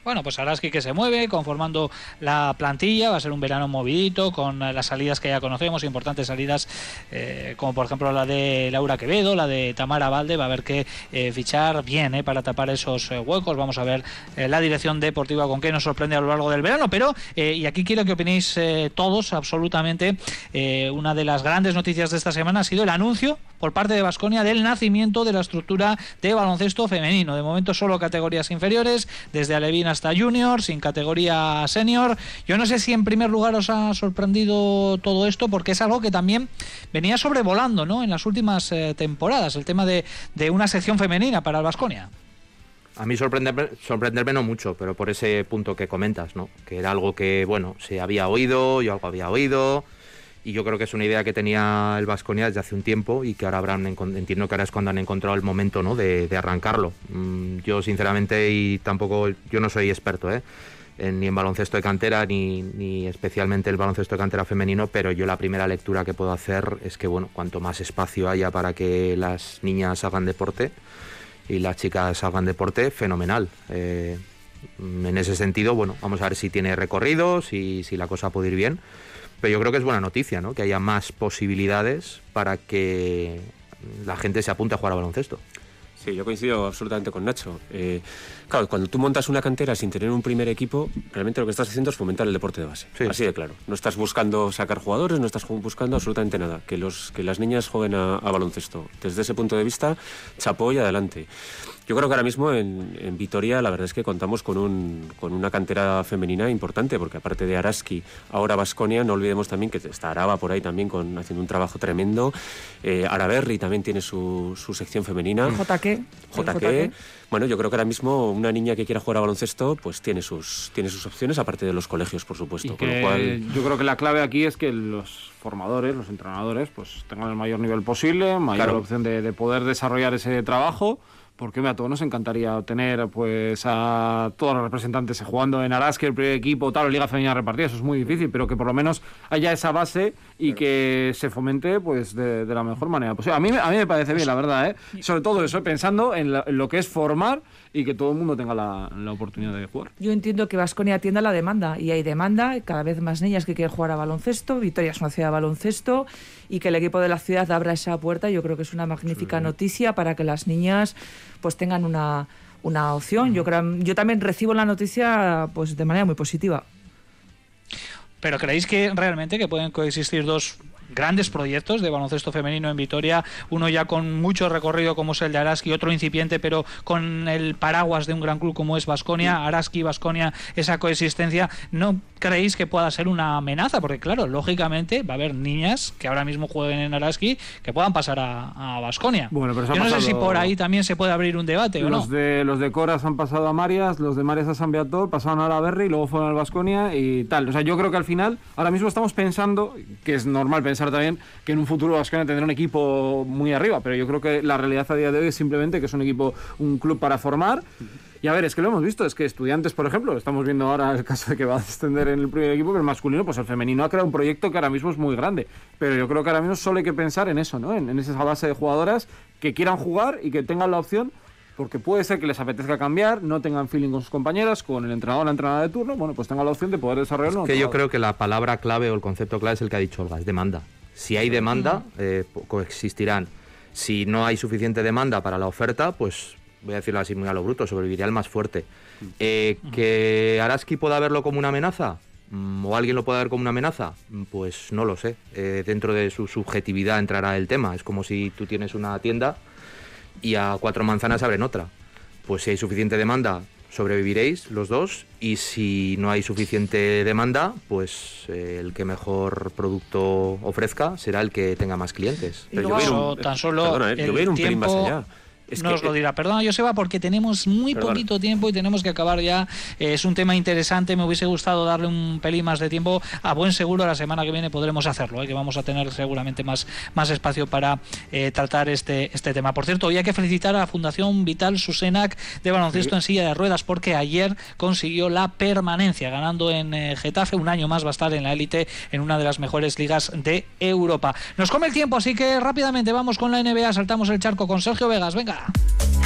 Bueno, pues Araski que se mueve, conformando la plantilla, va a ser un verano movidito, con las salidas que ya conocemos, importantes salidas, eh, como por ejemplo la de Laura Quevedo, la de Tamara Valde, va a haber que eh, fichar bien eh, para tapar esos eh, huecos, vamos a ver la dirección deportiva con qué nos sorprende a lo largo del verano, pero, y aquí quiero que opinéis todos absolutamente, una de las grandes noticias de esta semana ha sido el anuncio por parte de Basconia del nacimiento de la estructura de baloncesto femenino. De momento solo categorías inferiores, desde Alevín hasta Junior, sin categoría senior. Yo no sé si en primer lugar os ha sorprendido todo esto, porque es algo que también venía sobrevolando ¿no? en las últimas eh, temporadas, el tema de, una sección femenina para el Basconia. A mí sorprenderme, sorprenderme no mucho, pero por ese punto que comentas, ¿no? Que era algo que, bueno, se había oído, yo algo había oído, y yo creo que es una idea que tenía el Vasconia desde hace un tiempo y que ahora habrán, entiendo que ahora es cuando han encontrado el momento, ¿no? De, de arrancarlo. Mm, yo, sinceramente, y tampoco, yo no soy experto, ¿eh? ni en baloncesto de cantera, ni, ni, especialmente el baloncesto de cantera femenino, pero yo la primera lectura que puedo hacer es que, bueno, cuanto más espacio haya para que las niñas hagan deporte y las chicas hagan deporte, fenomenal. Eh, en ese sentido, bueno, vamos a ver si tiene recorrido, si, si la cosa puede ir bien. Pero yo creo que es buena noticia, ¿no? Que haya más posibilidades para que la gente se apunte a jugar a baloncesto. Sí, yo coincido absolutamente con Nacho. Eh, claro, cuando tú montas una cantera sin tener un primer equipo, realmente lo que estás haciendo es fomentar el deporte de base. Así de claro. No estás buscando sacar jugadores, no estás buscando absolutamente nada. Que, los, que las niñas jueguen a, a baloncesto. Desde ese punto de vista, chapó y adelante. Yo creo que ahora mismo en, en, Vitoria la verdad es que contamos con, un, con una cantera femenina importante, porque aparte de Araski, ahora Vasconia, no olvidemos también que está Araba por ahí también con, haciendo un trabajo tremendo. Eh, Araberri también tiene su, su sección femenina. JQ. JQ. Bueno, yo creo que ahora mismo una niña que quiera jugar a baloncesto pues tiene sus, tiene sus opciones, aparte de los colegios, por supuesto. Con lo cual... Yo creo que la clave aquí es que los formadores, los entrenadores, pues tengan el mayor nivel posible, mayor claro. opción de, de poder desarrollar ese trabajo porque a todos nos encantaría tener pues a todos los representantes jugando en Araski, el primer equipo, tal, o Liga Femenina repartida, eso es muy difícil, pero que por lo menos haya esa base y que se fomente pues de, de la mejor manera posible. A mí, a mí me parece bien, la verdad, ¿eh? sobre todo eso, pensando en, la, en lo que es formar y que todo el mundo tenga la, la oportunidad de jugar. Yo entiendo que Vasconia atienda la demanda y hay demanda, cada vez más niñas que quieren jugar a baloncesto, Vitoria es una ciudad de baloncesto y que el equipo de la ciudad abra esa puerta, yo creo que es una magnífica sí. noticia para que las niñas pues tengan una, una opción. Yo, creo, yo también recibo la noticia pues de manera muy positiva. Pero creéis que realmente que pueden coexistir dos grandes proyectos de baloncesto femenino en Vitoria, uno ya con mucho recorrido como es el de Araski, otro incipiente pero con el paraguas de un gran club como es Basconia, Araski, Basconia, esa coexistencia, ¿no creéis que pueda ser una amenaza? Porque claro, lógicamente va a haber niñas que ahora mismo jueguen en Araski que puedan pasar a Basconia. Bueno, pero Yo no sé si por ahí también se puede abrir un debate los o no. De, los de Coras han pasado a Marias, los de Marias a San Beator, pasaron a la Berry y luego fueron al Basconia y tal. O sea, yo creo que al final, ahora mismo estamos pensando, que es normal pensar también que en un futuro Vasconia tendrá un equipo muy arriba, pero yo creo que la realidad a día de hoy es simplemente que es un equipo, un club para formar. Y a ver, es que lo hemos visto, es que estudiantes, por ejemplo, estamos viendo ahora el caso de que va a descender en el primer equipo, pero el masculino, pues el femenino ha creado un proyecto que ahora mismo es muy grande. Pero yo creo que ahora mismo solo hay que pensar en eso, ¿no? En, en esa base de jugadoras que quieran jugar y que tengan la opción porque puede ser que les apetezca cambiar, no tengan feeling con sus compañeras, con el entrenador o la entrenadora de turno, bueno, pues tengan la opción de poder desarrollarlo. Es que yo creo que la palabra clave o el concepto clave es el que ha dicho Olga, es demanda. Si hay demanda, eh, coexistirán. Si no hay suficiente demanda para la oferta, pues voy a decirlo así muy a lo bruto, sobrevivirá el más fuerte. Eh, ¿Que Araski pueda verlo como una amenaza? Mm, ¿O alguien lo pueda ver como una amenaza? Pues no lo sé. Eh, dentro de su subjetividad entrará el tema. Es como si tú tienes una tienda y a cuatro manzanas abren otra. Pues si hay suficiente demanda, sobreviviréis los dos y si no hay suficiente demanda, pues eh, el que mejor producto ofrezca será el que tenga más clientes. Luego, yo un, tan solo perdona, eh, el yo veo un tiempo... pelín más allá. Es nos que, lo dirá. Perdona, Joseba, porque tenemos muy poquito tiempo y tenemos que acabar ya. Eh, es un tema interesante. Me hubiese gustado darle un pelín más de tiempo. A buen seguro, la semana que viene podremos hacerlo, eh, que vamos a tener seguramente más, más espacio para eh, tratar este, este tema. Por cierto, hoy hay que felicitar a la Fundación Vital Susenac de baloncesto Sí. en silla de ruedas, porque ayer consiguió la permanencia, ganando en eh, Getafe. Un año más va a estar en la élite en una de las mejores ligas de Europa. Nos come el tiempo, así que rápidamente vamos con la NBA. Saltamos el charco con Sergio Vegas. Venga. Ya,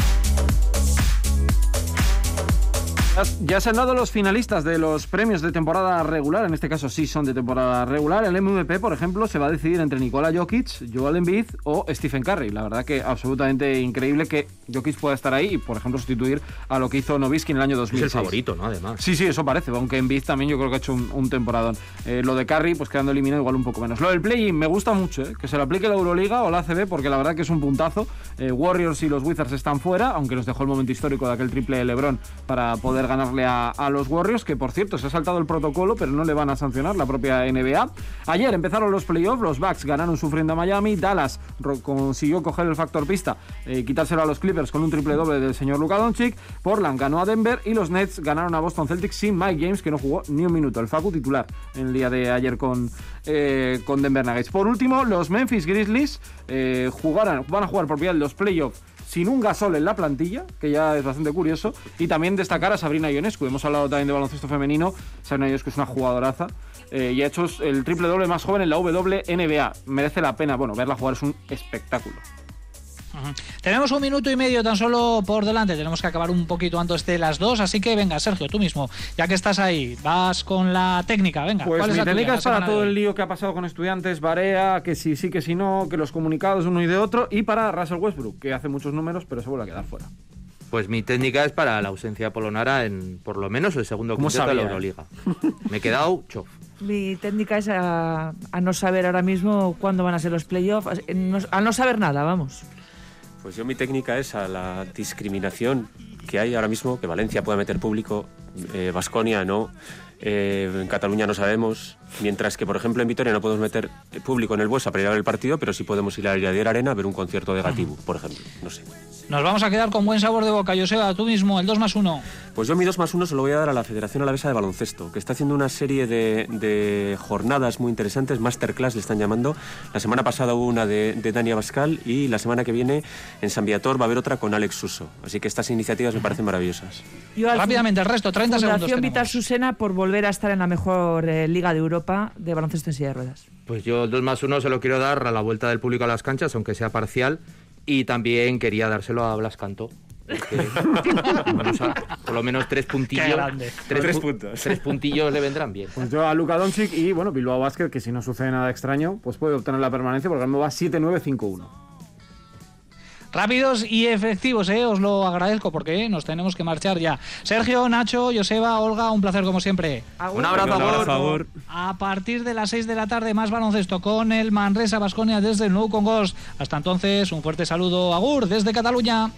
ya se han dado los finalistas de los premios de temporada regular, en este caso sí son de temporada regular. El MVP, por ejemplo, se va a decidir entre Nikola Jokic, Joel Embiid o Stephen Curry. La verdad que absolutamente increíble que Jokic pueda estar ahí y, por ejemplo, sustituir a lo que hizo Nowitzki en el año Es 2006. el favorito, ¿no? Además. Sí, sí, eso parece, aunque Embiid también yo creo que ha hecho un, un temporadón. Eh, lo de Curry, pues quedando eliminado igual un poco menos. Lo del play-in me gusta mucho, eh, que se lo aplique la Euroliga o la ACB, porque la verdad que es un puntazo. Eh, Warriors y los Wizards están fuera, aunque nos dejó el momento histórico de aquel triple de LeBron para poder ganarle a, los Warriors, que por cierto se ha saltado el protocolo, pero no le van a sancionar la propia NBA. Ayer empezaron los playoffs, los Bucks ganaron sufriendo a Miami, Dallas consiguió coger el factor pista, eh, quitárselo a los Clippers con un triple doble del señor Luka Doncic, Portland ganó a Denver y los Nets ganaron a Boston Celtics sin Mike James, que no jugó ni un minuto, el Facu titular en el día de ayer con, eh, con Denver Nuggets. Por último, los Memphis Grizzlies eh, van a jugar por vía los playoffs sin un gasol en la plantilla, que ya es bastante curioso, y también destacar a Sabrina Ionescu. Hemos hablado también de baloncesto femenino. Sabrina Ionescu es una jugadoraza eh, y ha hecho el triple doble más joven en la WNBA. Merece la pena, bueno, verla jugar es un espectáculo. Tenemos un minuto y medio tan solo por delante, tenemos que acabar un poquito antes de las dos, así que venga, Sergio, tú mismo, ya que estás ahí, vas con la técnica, venga. Pues ¿cuál mi es la técnica es para todo el lío que ha pasado con estudiantes, Barea, que sí, sí, que sí, no, que los comunicados de uno y de otro, y para Russell Westbrook, que hace muchos números, pero se vuelve a quedar fuera. Pues mi técnica es para la ausencia de Polonara en por lo menos el segundo ¿Cómo quinteto de la? Euroliga. Me he quedado chof. Mi técnica es a, a no saber ahora mismo cuándo van a ser los playoffs, a no- a no saber nada, vamos. Pues yo mi técnica es a la discriminación que hay ahora mismo, que Valencia pueda meter público, Vasconia no, eh, en Cataluña no sabemos, mientras que por ejemplo en Vitoria no podemos meter público en el Buesa para ir a ver el partido, pero sí podemos ir a la Iradier Arena a ver un concierto de Gatibu, por ejemplo, no sé. Nos vamos a quedar con buen sabor de boca, Joseba, tú mismo, el 2 más 1. Pues yo mi 2 más 1 se lo voy a dar a la Federación Alavesa de Baloncesto, que está haciendo una serie de, de jornadas muy interesantes, masterclass le están llamando. La semana pasada hubo una de, de Dani Abascal y la semana que viene en San Viator va a haber otra con Alex Suso. Así que estas iniciativas me parecen maravillosas. Yo Rápidamente, el resto, 30 segundos. Fundación Vital. Susena por volver a estar en la mejor eh, liga de Europa de baloncesto en silla de ruedas. Pues yo el 2 más 1 se lo quiero dar a la vuelta del público a las canchas, aunque sea parcial. Y también quería dárselo a Blas Cantó. *laughs* por lo menos tres puntillos. Qué grande. Tres, Tres pu- puntos. Tres puntillos le vendrán bien. Pues yo a Luka Doncic y, bueno, Bilbao Basket, que si no sucede nada extraño, pues puede obtener la permanencia porque ahora mismo va 7-9-5-1. Rápidos y efectivos, ¿eh? os lo agradezco porque nos tenemos que marchar ya. Sergio, Nacho, Joseba, Olga, un placer como siempre. Un abrazo, Un abrazo, Agur. Agur. A partir de las 6 de la tarde, más baloncesto con el Manresa Basconia desde el Nou Congos. Hasta entonces, un fuerte saludo, Agur, desde Cataluña.